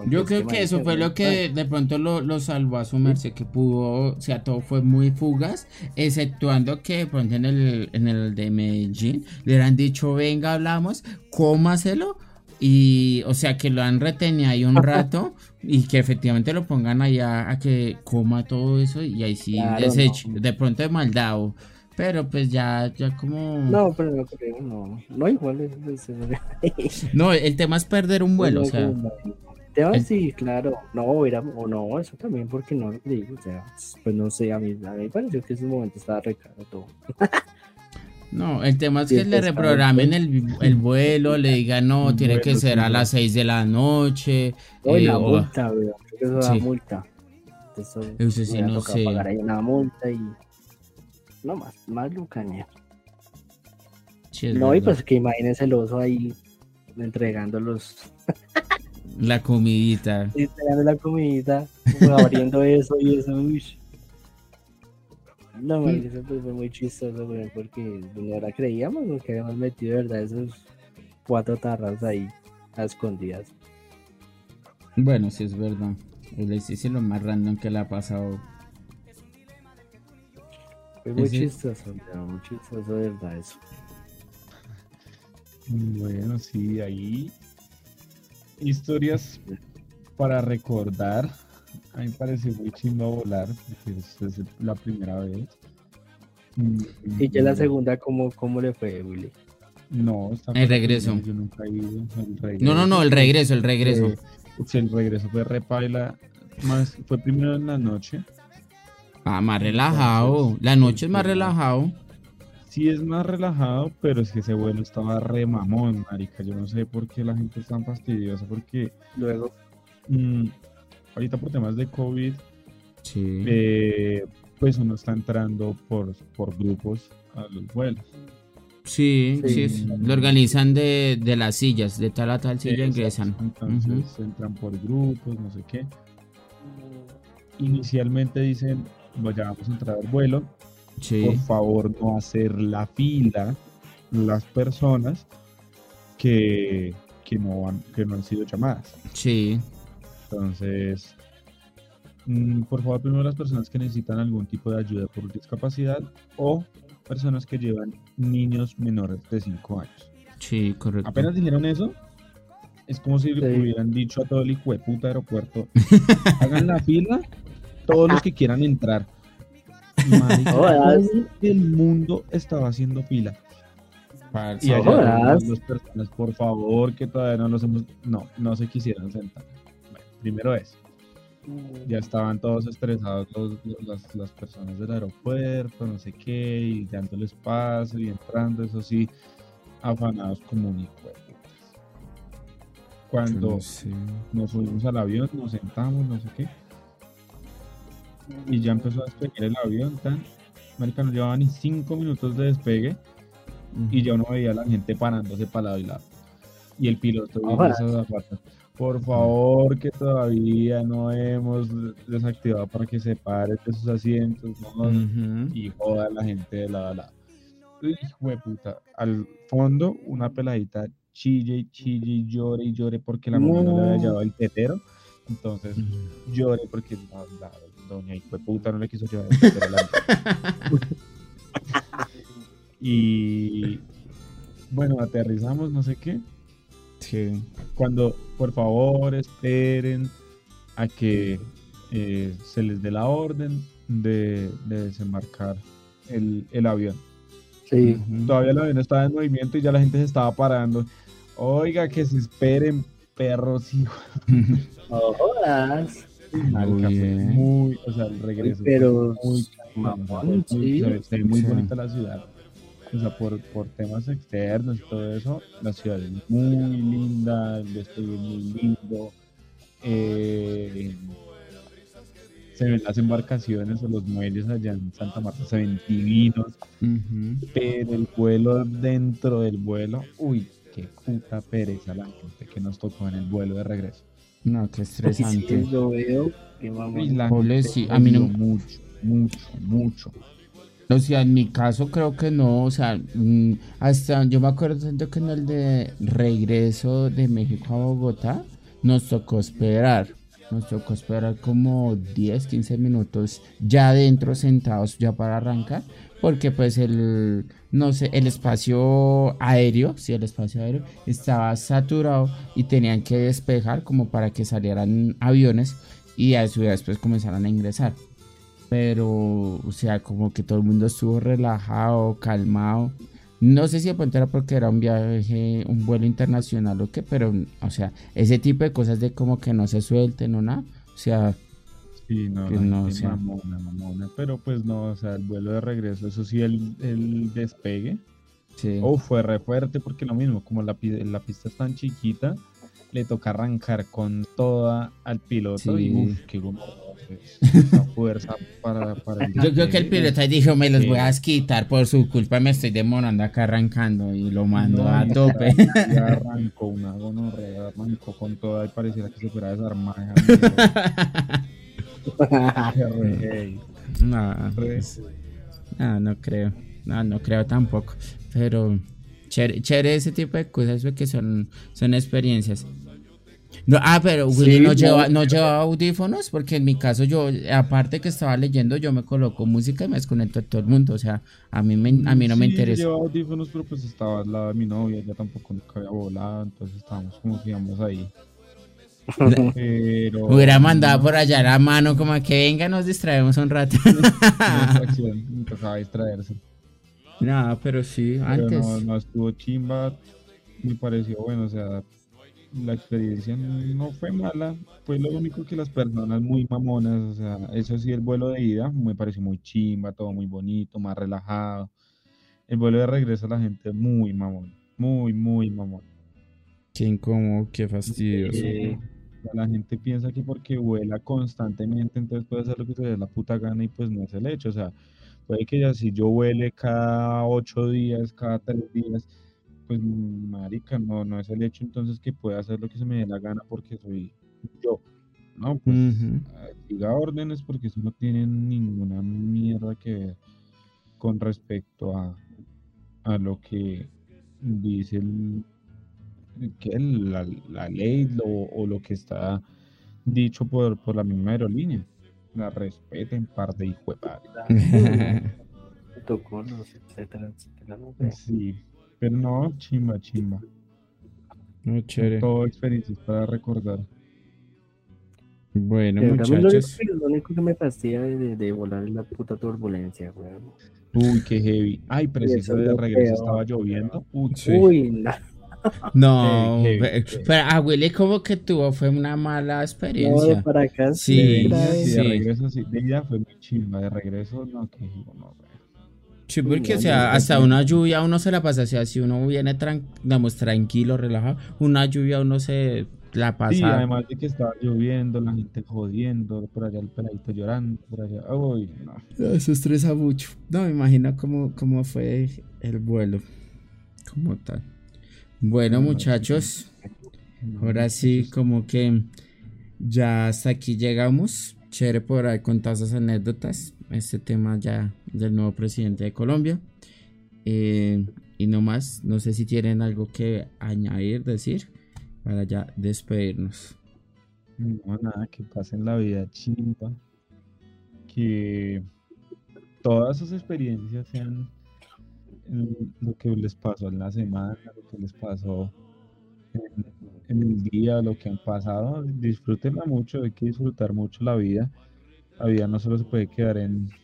Porque Yo creo que eso fue lo que de pronto lo, lo salvó a su merced, que pudo, o sea, todo fue muy fugaz, exceptuando que de pronto en el, en el de Medellín le hubieran dicho, venga, hablamos, cómaselo, y o sea, que lo han retenido ahí un rato y que efectivamente lo pongan allá a que coma todo eso y ahí sí Claro, deseche, no. de pronto de maldad, o- pero pues ya, ya como... No, pero no creo, no. No, igual es. es- No, el tema es perder un vuelo, o sea... no, Decir, claro, no, era, o no, eso también, porque no lo digo, o sea, pues no sé, a mí, a mí me pareció que ese momento estaba recado todo. No, el tema es Sí, que le reprogramen el, el vuelo, le digan no, tiene que ser sí, a las 6 de la noche. No, eh, la o- multa, creo que eso da Sí. multa. Eso, Eso sí, no sé. pagar ahí una multa y. No más, más lucaña. sí, No, y pues que imagínense el oso ahí entregando los. La comidita. entregando la comidita, como abriendo eso y eso, uy. No, man, eso pues fue muy chistoso, weón, porque no era creíamos que habíamos metido, de verdad, esos cuatro tarras ahí a escondidas. Bueno, sí es verdad. El es lo más random que le ha pasado. Fue muy Ese- chistoso, weón, muy chistoso, de verdad, eso. Bueno, sí, ahí. Historias para recordar. A mí me parece muy chimba volar, porque es, es la primera vez. Y ya la mm, segunda, ¿cómo, cómo le fue, Willy? No, está El regreso. Yo nunca he ido. El regreso. No, no, no, el regreso, el regreso. Eh, el regreso fue repaila. Más, fue primero en la noche. Ah, más relajado. La noche es más relajado. Sí es más relajado, pero es que ese vuelo estaba re mamón, marica. Yo no sé por qué la gente es tan fastidiosa, porque Luego, mm, ahorita por temas de COVID, Sí. eh, pues uno está entrando por, por grupos a los vuelos. Sí, sí, Sí. lo organizan de, de las sillas, de tal a tal silla ingresan. Entonces entran por grupos, no sé qué. Inicialmente dicen, vaya, vamos a entrar al vuelo, Sí, por favor no hacer la fila las personas que, que, no, han, que no han sido llamadas. sí, Entonces, mm, por favor, primero las personas que necesitan algún tipo de ayuda por discapacidad o personas que llevan niños menores de 5 años. sí, correcto. Apenas dijeron eso, es como si le hubieran dicho a todo el hijo de puta aeropuerto, hagan la fila todos los que quieran entrar. Marica, todo el mundo estaba haciendo fila. Parce, Y allá las dos personas, por favor, que todavía no los hemos... No, no se quisieron sentar. Bueno, primero es, ya estaban todos estresados los- los- las, las personas del aeropuerto, no sé qué, y dando espacio y entrando, eso sí, afanados como un. Cuando no sé. nos subimos al avión, nos sentamos, no sé qué, y ya empezó a despegar el avión, tan, marica, no llevaba ni cinco minutos de despegue, y ya uno veía a la gente parándose para lado y lado. Y el piloto esas zapatas, por favor, que todavía no hemos desactivado para que se pare de sus asientos, ¿no? Ujú. y joda a la gente de lado a lado. Hijo de puta. Al fondo, una peladita chille y chille y llore y llore porque la mamá no le había No. llevado el tetero. Entonces, llore porque la, la doña de puta no le quiso llevar Y bueno, aterrizamos, no sé qué. Sí. Cuando, por favor, esperen a que eh, se les dé la orden de, de desembarcar el, el avión. Sí. Todavía el avión estaba en movimiento y ya la gente se estaba parando. Oiga, que se esperen, perros, hijos. Marica, bien. muy, o sea, el regreso. Pero, muy, mamón, muy- sí. se ve- se ve muy Sí. bonita la ciudad. O sea, por, por temas externos y todo eso, la ciudad es muy linda, el despegue es muy lindo. eh, se ven las embarcaciones o los muelles allá en Santa Marta, se ven divinos, pero el vuelo dentro del vuelo, uy, qué puta pereza la gente que nos tocó en el vuelo de regreso. No, qué Sí, estresante. yo veo que gente sí, a mí no- mucho, mucho, mucho. O sea, en mi caso creo que no, o sea, mm, hasta yo me acuerdo tanto que en el de regreso de México a Bogotá nos tocó esperar, nos tocó esperar como 10, 15 minutos ya adentro sentados ya para arrancar, porque pues el, no sé, el espacio aéreo, sí, el espacio aéreo estaba saturado y tenían que despejar como para que salieran aviones y a su vez después comenzaran a ingresar pero, o sea, como que todo el mundo estuvo relajado, calmado. No sé si de pronto era porque era un viaje, un vuelo internacional o qué, pero, o sea, ese tipo de cosas de como que no se suelten o nada. O sea, Sí, no, Que la no, sea. mamona, mamona, pero pues no, o sea, el vuelo de regreso, eso sí, el, el despegue, sí. oh, fue re fuerte porque lo mismo, como la, la pista es tan chiquita, le toca arrancar con toda al piloto y Sí. uff, qué pues, esa fuerza para, para el Yo creo que el piloto dijo, me los Sí. voy a quitar por su culpa, me estoy demorando acá arrancando y lo mando No, a y tope. Ya arrancó una gonorrea, arrancó con toda y pareciera que se fuera a desarmar. no, pues, no, no creo. No, no creo tampoco. Pero chévere, chévere ese tipo de cosas porque son, son experiencias. No, ah, pero Willy Sí, no, no. lleva, no llevaba audífonos porque en mi caso yo, aparte que estaba leyendo, yo me coloco música y me desconecto a todo el mundo. O sea, a mí, me, a mí no me Sí, interesa. Llevaba audífonos, pero pues estaba de mi novia, ella tampoco nunca había volado, entonces estábamos como que íbamos ahí. Pero. Hubiera mandado por allá la mano como que venga, nos distraemos un rato. Tocaba distraerse. no, pero sí, Pero antes. no, no estuvo chimba, me pareció bueno, o sea, la experiencia no fue mala, fue lo único que las personas muy mamonas, o sea, eso sí, el vuelo de ida me pareció muy chimba, todo muy bonito, más relajado. El vuelo de regreso la gente muy mamón, muy, muy mamón. Qué incómodo, qué fastidioso. Sí. La gente piensa que porque vuela constantemente, entonces puede hacer lo que se dé la puta gana y pues no es el hecho. O sea, puede que ya si yo vuele cada ocho días, cada tres días, pues marica, no, no es el hecho entonces que pueda hacer lo que se me dé la gana porque soy yo. No, pues Ujú. ah, siga órdenes porque eso no tiene ninguna mierda que ver con respecto a, a lo que dice el, que la, la ley lo- o lo que está dicho por, por la misma aerolínea. La respeten, par de hijo de padre. protocolos, etcétera, etcétera. no sé. Sí, pero no, chimba, chimba. Muy chévere. Todo experiencias para recordar. Bueno, Pero también lo, único muchachos. que, lo único que me fastidia de, de- volar es la puta turbulencia, weón. Uy, qué heavy. Ay, preciso eso de regreso peor, estaba lloviendo. Uy, Sí. Uy, no, No, pero a Willy como que tuvo fue una mala no, de experiencia. para acá. Sí, de sí, sí, de sí. regreso sí. De ida fue muy chimba, de regreso no, que no, Sí, porque o no, sea, no, hasta no. una lluvia uno se la pasa, o sea, si uno viene tran digamos, tranquilo, relajado, una lluvia uno se la Sí, pasa. además de que estaba lloviendo, la gente jodiendo, por allá el peladito llorando, por allá. Uy, no. Eso estresa mucho. No, me imagino cómo, cómo fue el vuelo. Como tal. Bueno, No, no, muchachos, ahora sí, como que ya hasta aquí llegamos. Chévere por ahí contar esas anécdotas. Este tema ya del nuevo presidente de Colombia. Eh, y no más, no sé si tienen algo que añadir, decir, para ya despedirnos. No, nada, que pasen la vida chimba. Que todas sus experiencias sean lo que les pasó en la semana, lo que les pasó en, en el día, lo que han pasado. Disfrútenla mucho, hay que disfrutar mucho la vida. La vida no solo se puede quedar en,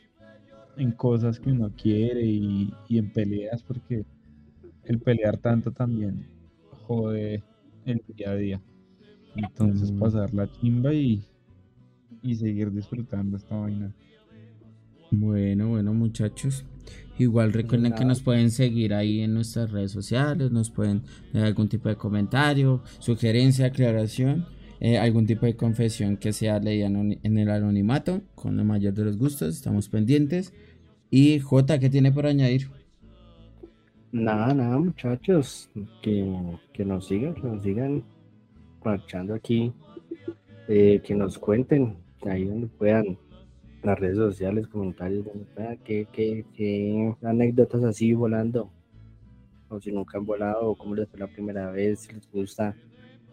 en cosas que uno quiere y, y en peleas, porque el pelear tanto también jode el día a día. Entonces Mm. pasar la chimba y, y seguir disfrutando esta vaina. Bueno, bueno, muchachos. Igual recuerden que nos pueden seguir ahí en nuestras redes sociales, nos pueden dar algún tipo de comentario, sugerencia, aclaración, eh, algún tipo de confesión que sea leída en el anonimato, con el mayor de los gustos, estamos pendientes. Y J, ¿qué tiene por añadir? Nada, nada, muchachos, que, que nos sigan, que nos sigan marchando aquí, eh, que nos cuenten ahí donde puedan, las redes sociales, comentarios, qué, qué, qué anécdotas así volando, o si nunca han volado, o cómo les fue la primera vez, si les gusta,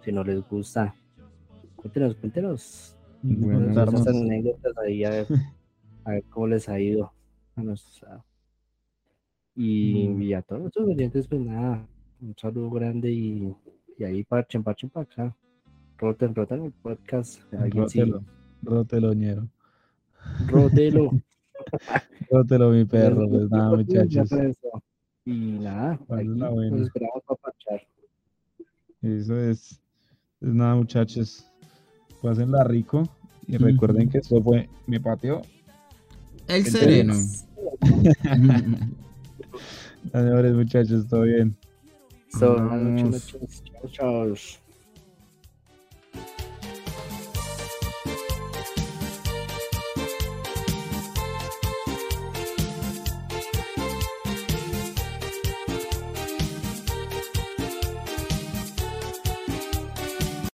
si no les gusta. Cuéntenos, cuéntenos Bueno, esas anécdotas ahí a ver, a ver cómo les ha ido a y, Mm. y a todos nuestros oyentes, pues nada, un saludo grande y, y ahí parchen, parchen para acá. Roten, roten el podcast. Alguien sí, Rótelo, rótelo, rótelo. Mi perro. Pues nada, muchachos. Y nada, aquí bueno. nos esperamos para parchar. Eso es. Pues nada, muchachos. Pásenla rico. Y recuerden que esto fue mi patio. El sereno. Señores, muchachos, todo bien. So, chao, chao.